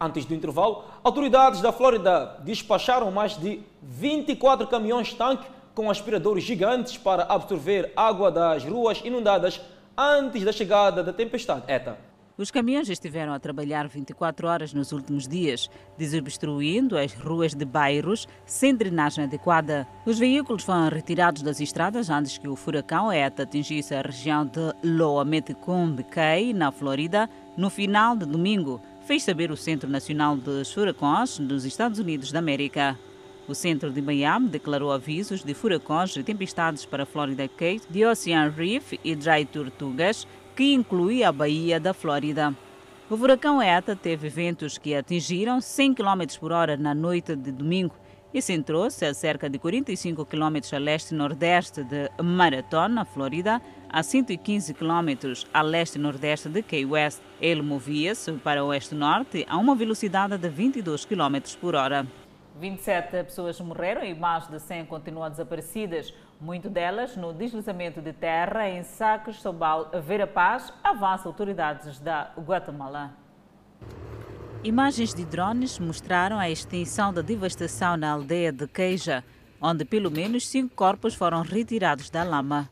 Antes do intervalo, autoridades da Flórida despacharam mais de 24 caminhões-tanque com aspiradores gigantes para absorver água das ruas inundadas antes da chegada da tempestade ETA. Os caminhões estiveram a trabalhar 24 horas nos últimos dias, desobstruindo as ruas de bairros sem drenagem adequada. Os veículos foram retirados das estradas antes que o furacão ETA atingisse a região de Loa Metcumbe Cay, na Flórida, no final de domingo, fez saber o Centro Nacional de Furacões dos Estados Unidos da América. O centro de Miami declarou avisos de furacões e tempestades para Florida Keys, de Ocean Reef e Dry Tortugas, que inclui a Baía da Flórida. O furacão ETA teve ventos que atingiram 100 km por hora na noite de domingo e centrou-se a cerca de 45 km a leste-nordeste de Marathon, na Flórida, a 115 km a leste-nordeste de Key West. Ele movia-se para oeste-norte a uma velocidade de 22 km por hora. 27 pessoas morreram e mais de 100 continuam desaparecidas, muito delas no deslizamento de terra em Sá Cristóbal Vera Paz, avança autoridades da Guatemala. Imagens de drones mostraram a extensão da devastação na aldeia de Queija, onde pelo menos cinco corpos foram retirados da lama.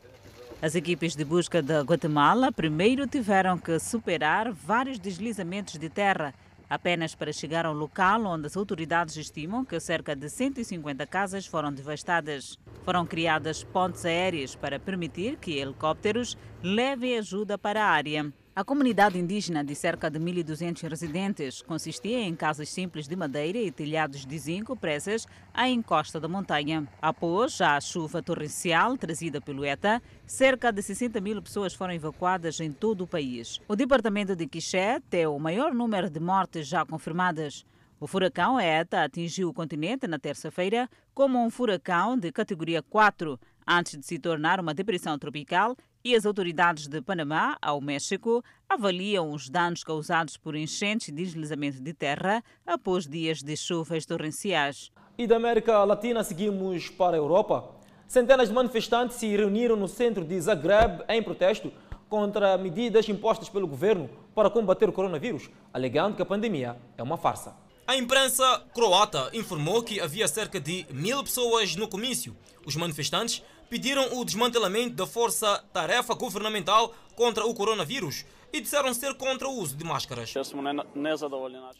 As equipes de busca da Guatemala primeiro tiveram que superar vários deslizamentos de terra apenas para chegar ao local onde as autoridades estimam que cerca de 150 casas foram devastadas. Foram criadas pontes aéreas para permitir que helicópteros levem ajuda para a área. A comunidade indígena de cerca de 1.200 residentes consistia em casas simples de madeira e telhados de zinco presas à encosta da montanha. Após a chuva torrencial trazida pelo ETA, cerca de 60 mil pessoas foram evacuadas em todo o país. O departamento de Quiché tem o maior número de mortes já confirmadas. O furacão ETA atingiu o continente na terça-feira como um furacão de categoria 4, antes de se tornar uma depressão tropical e as autoridades de Panamá ao México avaliam os danos causados por enchentes e deslizamento de terra após dias de chuvas torrenciais. E da América Latina seguimos para a Europa. Centenas de manifestantes se reuniram no centro de Zagreb em protesto contra medidas impostas pelo governo para combater o coronavírus, alegando que a pandemia é uma farsa. A imprensa croata informou que havia cerca de mil pessoas no comício. Os manifestantes pediram o desmantelamento da força-tarefa governamental contra o coronavírus e disseram ser contra o uso de máscaras.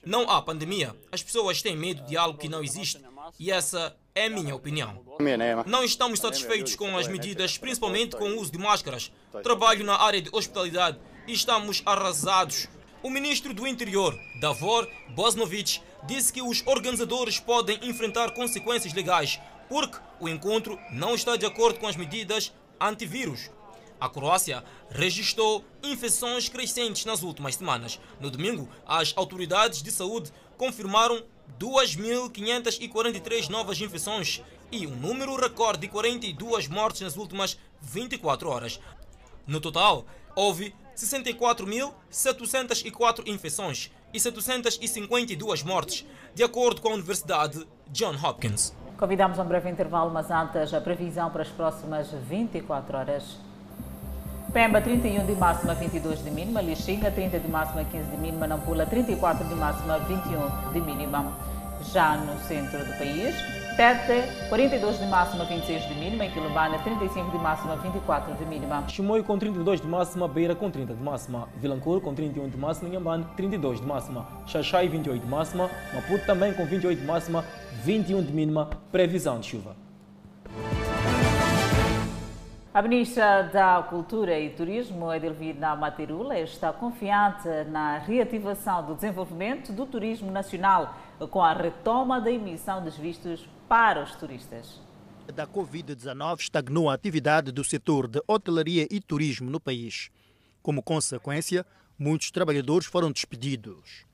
Não há pandemia. As pessoas têm medo de algo que não existe. E essa é a minha opinião. Não estamos satisfeitos com as medidas, principalmente com o uso de máscaras. Trabalho na área de hospitalidade e estamos arrasados. O ministro do Interior, Davor Bosnovic, disse que os organizadores podem enfrentar consequências legais porque o encontro não está de acordo com as medidas antivírus. A Croácia registrou infecções crescentes nas últimas semanas. No domingo, as autoridades de saúde confirmaram 2.543 novas infecções e um número recorde de 42 mortes nas últimas 24 horas. No total, houve 64.704 infecções e 752 mortes, de acordo com a Universidade John Hopkins. Convidamos a um breve intervalo, mas antes a previsão para as próximas 24 horas. Pemba, 31 de máxima, 22 de mínima. Lixinga, 30 de máxima, 15 de mínima. Nampula, 34 de máxima, 21 de mínima. Já no centro do país, Tete, 42 de máxima, 26 de mínima. Em Quilobana, 35 de máxima, 24 de mínima. Chimoio com 32 de máxima. Beira com 30 de máxima. Vilancourt com 31 de máxima. Inhambane, 32 de máxima. Xaxai, 28 de máxima. Maputo também com 28 de máxima, 21 de mínima. Previsão de chuva. A ministra da Cultura e Turismo, Edelvina Materula, está confiante na reativação do desenvolvimento do turismo nacional com a retoma da emissão dos vistos para os turistas. Da Covid-19 estagnou a atividade do setor de hotelaria e turismo no país. Como consequência, muitos trabalhadores foram despedidos.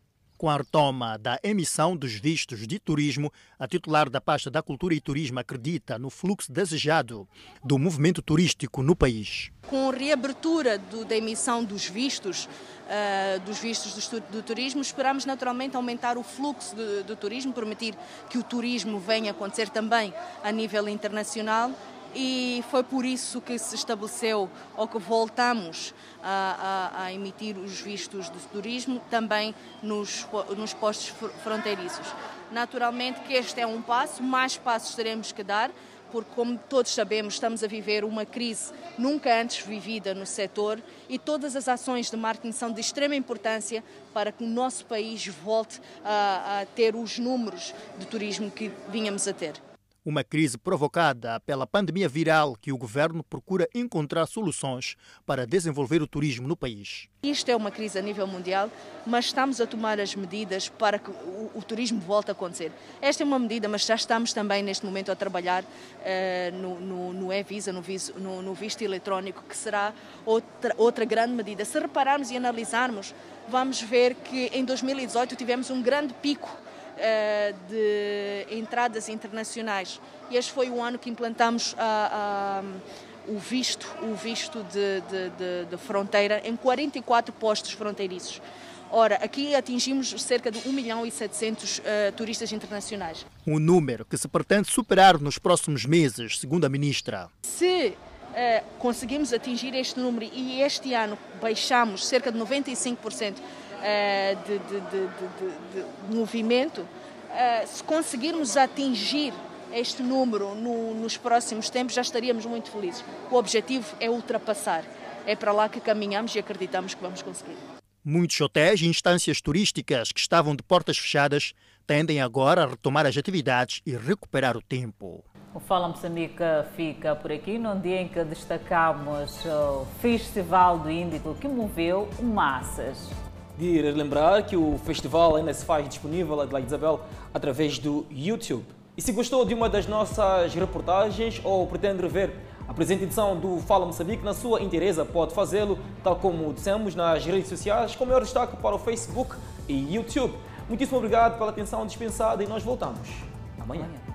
Com a retoma da emissão dos vistos de turismo, a titular da pasta da Cultura e Turismo acredita no fluxo desejado do movimento turístico no país. Com a reabertura do, da emissão dos vistos, uh, dos vistos do, do, turismo, esperamos naturalmente aumentar o fluxo do, do turismo, permitir que o turismo venha acontecer também a nível internacional e foi por isso que se estabeleceu ou que voltamos a, a, a emitir os vistos de turismo também nos, nos postos fronteiriços. Naturalmente que este é um passo, mais passos teremos que dar, porque, como todos sabemos, estamos a viver uma crise nunca antes vivida no setor e todas as ações de marketing são de extrema importância para que o nosso país volte a, a ter os números de turismo que vínhamos a ter. Uma crise provocada pela pandemia viral que o governo procura encontrar soluções para desenvolver o turismo no país. Isto é uma crise a nível mundial, mas estamos a tomar as medidas para que o, o turismo volte a acontecer. Esta é uma medida, mas já estamos também neste momento a trabalhar uh, no, no, no e-Visa, no, no, no visto eletrónico, que será outra, outra grande medida. Se repararmos e analisarmos, vamos ver que em 2018 tivemos um grande pico de entradas internacionais. Este foi o ano que implantamos a, a, o visto, o visto de, de, de, de fronteira em 44 postos fronteiriços. Ora, aqui atingimos cerca de 1 milhão e 700 uh, turistas internacionais. Um número que se pretende superar nos próximos meses, segundo a ministra. Se uh, conseguimos atingir este número e este ano baixamos cerca de 95% uh, de, de, de, de, movimento, uh, se conseguirmos atingir este número no, nos próximos tempos, já estaríamos muito felizes. O objetivo é ultrapassar. É para lá que caminhamos e acreditamos que vamos conseguir. Muitos hotéis e instâncias turísticas que estavam de portas fechadas tendem agora a retomar as atividades e recuperar o tempo. O Fala Moçambique fica por aqui, num dia em que destacamos o Festival do Índico que moveu massas de relembrar que o festival ainda se faz disponível, Adelaide Isabel, através do YouTube. E se gostou de uma das nossas reportagens ou pretende rever a presente edição do Fala Moçambique na sua inteireza, pode fazê-lo, tal como dissemos, nas redes sociais, com maior destaque para o Facebook e YouTube. Muitíssimo obrigado pela atenção dispensada e nós voltamos amanhã.